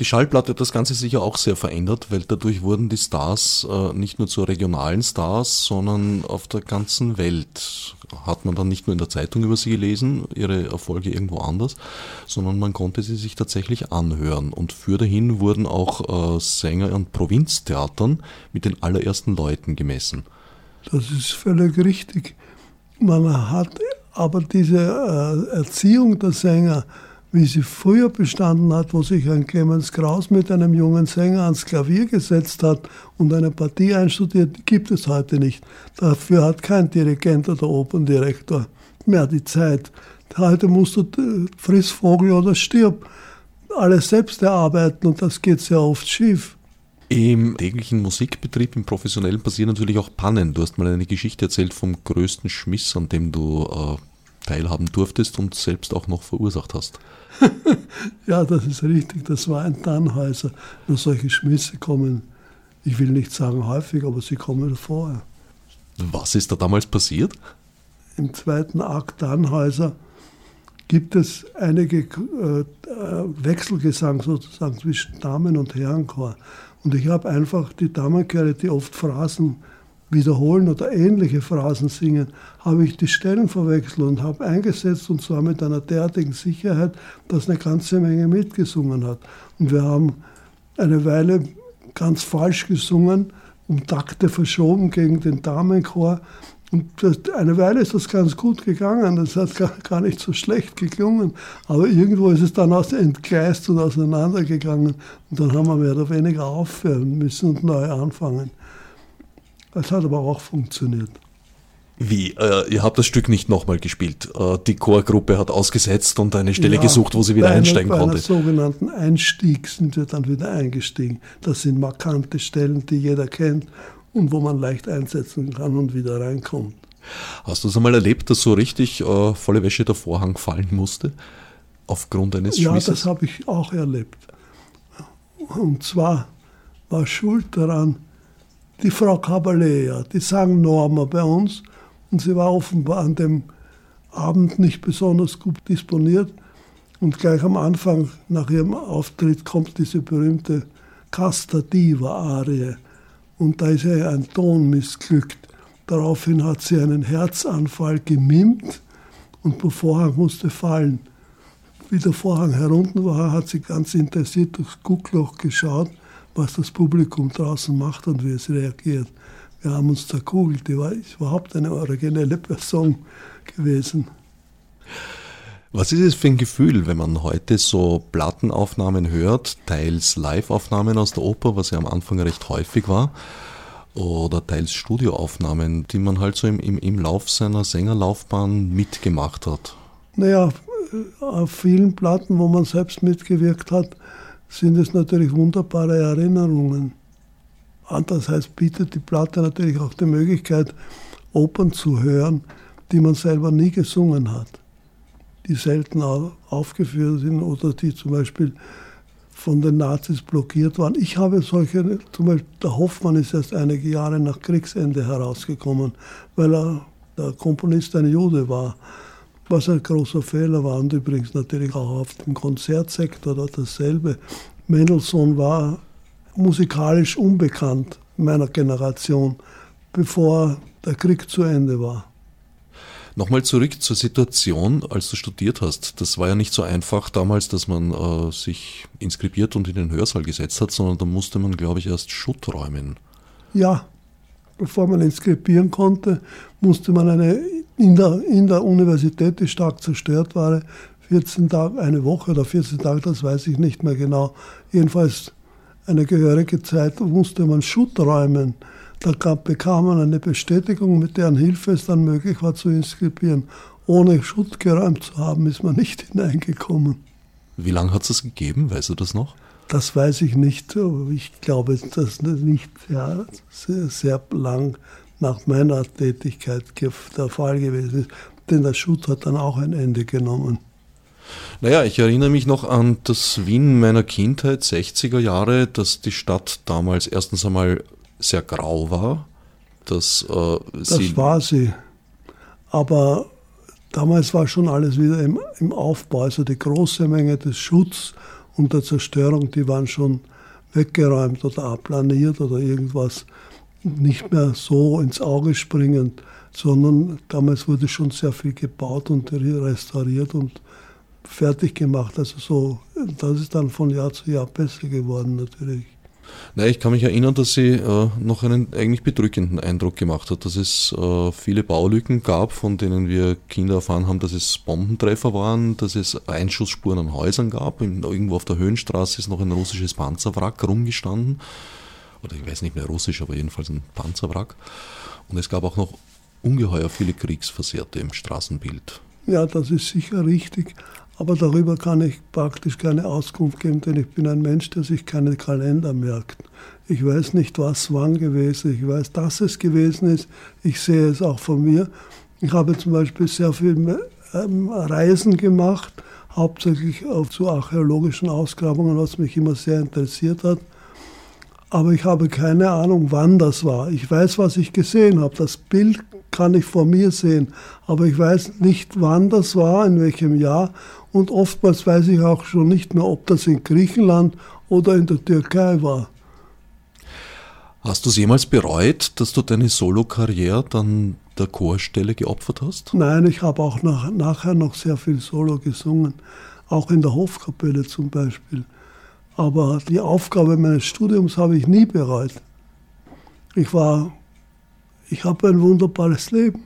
Die Schallplatte hat das Ganze sicher auch sehr verändert, weil dadurch wurden die Stars äh, nicht nur zu regionalen Stars, sondern auf der ganzen Welt. Hat man dann nicht nur in der Zeitung über sie gelesen, ihre Erfolge irgendwo anders, sondern man konnte sie sich tatsächlich anhören. Und für dahin wurden auch äh, Sänger an Provinztheatern mit den allerersten Leuten gemessen. Das ist völlig richtig. Man hat aber diese äh, Erziehung der Sänger, wie sie früher bestanden hat, wo sich ein Clemens Kraus mit einem jungen Sänger ans Klavier gesetzt hat und eine Partie einstudiert, gibt es heute nicht. Dafür hat kein Dirigent oder Operndirektor mehr die Zeit. Heute musst du äh, friss Vogel oder stirb alles selbst erarbeiten und das geht sehr oft schief. Im täglichen Musikbetrieb, im professionellen, passieren natürlich auch Pannen. Du hast mal eine Geschichte erzählt vom größten Schmiss, an dem du äh, teilhaben durftest und selbst auch noch verursacht hast. ja, das ist richtig. Das war ein Tannhäuser. Nur solche Schmisse kommen, ich will nicht sagen häufig, aber sie kommen vor. Was ist da damals passiert? Im zweiten Akt Tannhäuser gibt es einige äh, Wechselgesang sozusagen zwischen Damen- und Herrenchor. Und ich habe einfach die Damenchöre, die oft Phrasen wiederholen oder ähnliche Phrasen singen, habe ich die Stellen verwechselt und habe eingesetzt und zwar mit einer derartigen Sicherheit, dass eine ganze Menge mitgesungen hat. Und wir haben eine Weile ganz falsch gesungen, um Takte verschoben gegen den Damenchor. Und eine Weile ist das ganz gut gegangen, das hat gar nicht so schlecht geklungen. Aber irgendwo ist es dann aus entgleist und auseinandergegangen. Und dann haben wir mehr oder weniger aufhören müssen und neu anfangen. Das hat aber auch funktioniert. Wie? Äh, ihr habt das Stück nicht nochmal gespielt. Äh, die Chorgruppe hat ausgesetzt und eine Stelle ja, gesucht, wo sie wieder einsteigen einer, konnte. Bei sogenannten Einstieg sind wir dann wieder eingestiegen. Das sind markante Stellen, die jeder kennt und wo man leicht einsetzen kann und wieder reinkommt. Hast du es einmal erlebt, dass so richtig äh, volle Wäsche der Vorhang fallen musste? Aufgrund eines Schmisses? Ja, das habe ich auch erlebt. Und zwar war schuld daran, die Frau Cabalea, die sang Norma bei uns und sie war offenbar an dem Abend nicht besonders gut disponiert. Und gleich am Anfang nach ihrem Auftritt kommt diese berühmte Casta Diva Arie. Und da ist ihr ein Ton missglückt. Daraufhin hat sie einen Herzanfall gemimt und der Vorhang musste fallen. Wie der Vorhang herunter war, hat sie ganz interessiert durchs Guckloch geschaut was das Publikum draußen macht und wie es reagiert. Wir haben uns zerkugelt, die war überhaupt eine originelle Person gewesen. Was ist es für ein Gefühl, wenn man heute so Plattenaufnahmen hört, teils Live-Aufnahmen aus der Oper, was ja am Anfang recht häufig war, oder teils Studioaufnahmen, die man halt so im, im, im Lauf seiner Sängerlaufbahn mitgemacht hat? Naja, auf vielen Platten, wo man selbst mitgewirkt hat, sind es natürlich wunderbare Erinnerungen. Andererseits bietet die Platte natürlich auch die Möglichkeit, Opern zu hören, die man selber nie gesungen hat, die selten aufgeführt sind oder die zum Beispiel von den Nazis blockiert waren. Ich habe solche, zum Beispiel der Hoffmann ist erst einige Jahre nach Kriegsende herausgekommen, weil er der Komponist ein Jude war, was ein großer Fehler war und übrigens natürlich auch auf dem Konzertsektor dasselbe. Mendelssohn war musikalisch unbekannt meiner Generation, bevor der Krieg zu Ende war. Nochmal zurück zur Situation, als du studiert hast. Das war ja nicht so einfach damals, dass man äh, sich inskribiert und in den Hörsaal gesetzt hat, sondern da musste man, glaube ich, erst Schutt räumen. Ja, bevor man inskribieren konnte, musste man eine in der, in der Universität, die stark zerstört war, 14 Tage, eine Woche oder 14 Tage, das weiß ich nicht mehr genau. Jedenfalls eine gehörige Zeit musste man Schutt räumen. Da gab, bekam man eine Bestätigung, mit deren Hilfe es dann möglich war zu inskribieren. Ohne Schutt geräumt zu haben, ist man nicht hineingekommen. Wie lange hat es das gegeben? Weißt du das noch? Das weiß ich nicht. Ich glaube, dass das nicht sehr, sehr, sehr lang nach meiner Tätigkeit der Fall gewesen ist. Denn der Schutt hat dann auch ein Ende genommen. Naja, ich erinnere mich noch an das Wien meiner Kindheit, 60er Jahre, dass die Stadt damals erstens einmal sehr grau war. Dass, äh, das war sie. Aber damals war schon alles wieder im, im Aufbau. Also die große Menge des Schutz und der Zerstörung, die waren schon weggeräumt oder abplaniert oder irgendwas nicht mehr so ins Auge springend, sondern damals wurde schon sehr viel gebaut und restauriert und fertig gemacht. Also so, das ist dann von Jahr zu Jahr besser geworden natürlich. Nein, ich kann mich erinnern, dass sie äh, noch einen eigentlich bedrückenden Eindruck gemacht hat, dass es äh, viele Baulücken gab, von denen wir Kinder erfahren haben, dass es Bombentreffer waren, dass es Einschussspuren an Häusern gab. Irgendwo auf der Höhenstraße ist noch ein russisches Panzerwrack rumgestanden. Oder ich weiß nicht mehr russisch, aber jedenfalls ein Panzerwrack. Und es gab auch noch ungeheuer viele Kriegsversehrte im Straßenbild. Ja, das ist sicher richtig. Aber darüber kann ich praktisch keine Auskunft geben, denn ich bin ein Mensch, der sich keine Kalender merkt. Ich weiß nicht, was wann gewesen ist. Ich weiß, dass es gewesen ist. Ich sehe es auch von mir. Ich habe zum Beispiel sehr viele ähm, Reisen gemacht, hauptsächlich zu archäologischen Ausgrabungen, was mich immer sehr interessiert hat. Aber ich habe keine Ahnung, wann das war. Ich weiß, was ich gesehen habe. Das Bild kann ich vor mir sehen. Aber ich weiß nicht, wann das war, in welchem Jahr. Und oftmals weiß ich auch schon nicht mehr, ob das in Griechenland oder in der Türkei war. Hast du es jemals bereut, dass du deine Solokarriere dann der Chorstelle geopfert hast? Nein, ich habe auch nach, nachher noch sehr viel Solo gesungen, auch in der Hofkapelle zum Beispiel. Aber die Aufgabe meines Studiums habe ich nie bereut. Ich war, ich habe ein wunderbares Leben.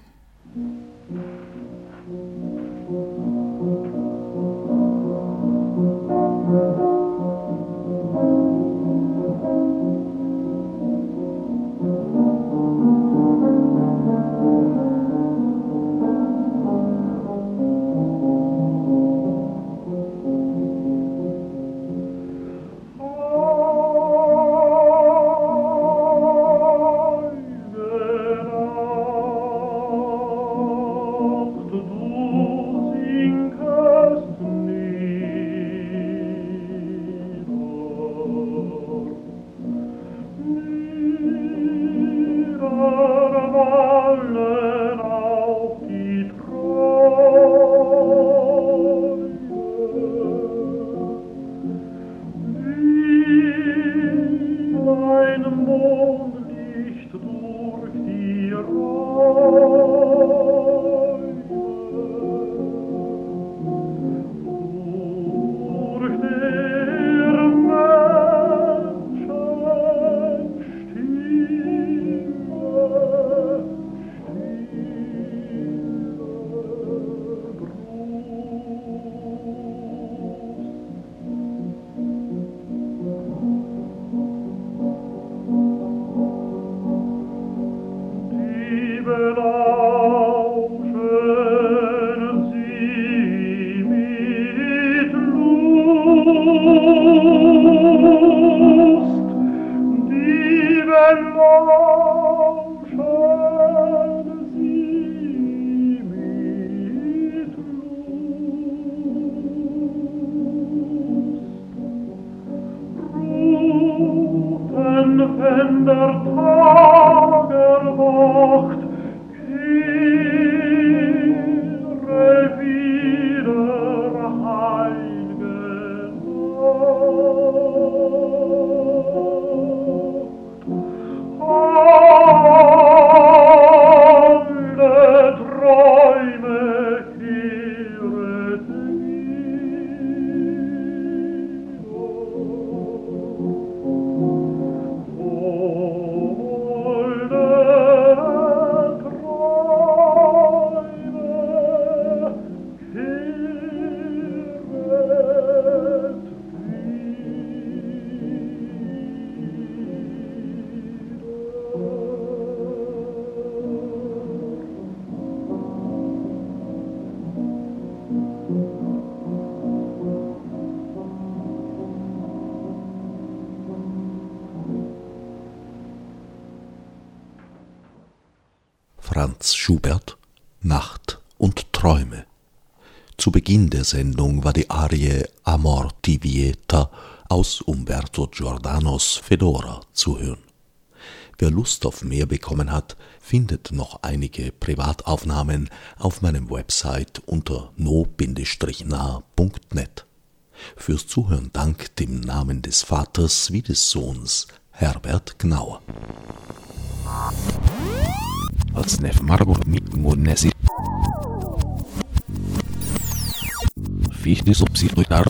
wenn der Tag erwacht, Sendung war die Arie Amor ti Vieta aus Umberto Giordanos Fedora zu hören. Wer Lust auf mehr bekommen hat, findet noch einige Privataufnahmen auf meinem Website unter no-nah.net. Fürs Zuhören Dank dem Namen des Vaters wie des Sohns, Herbert Gnauer als nef margur mit isso de.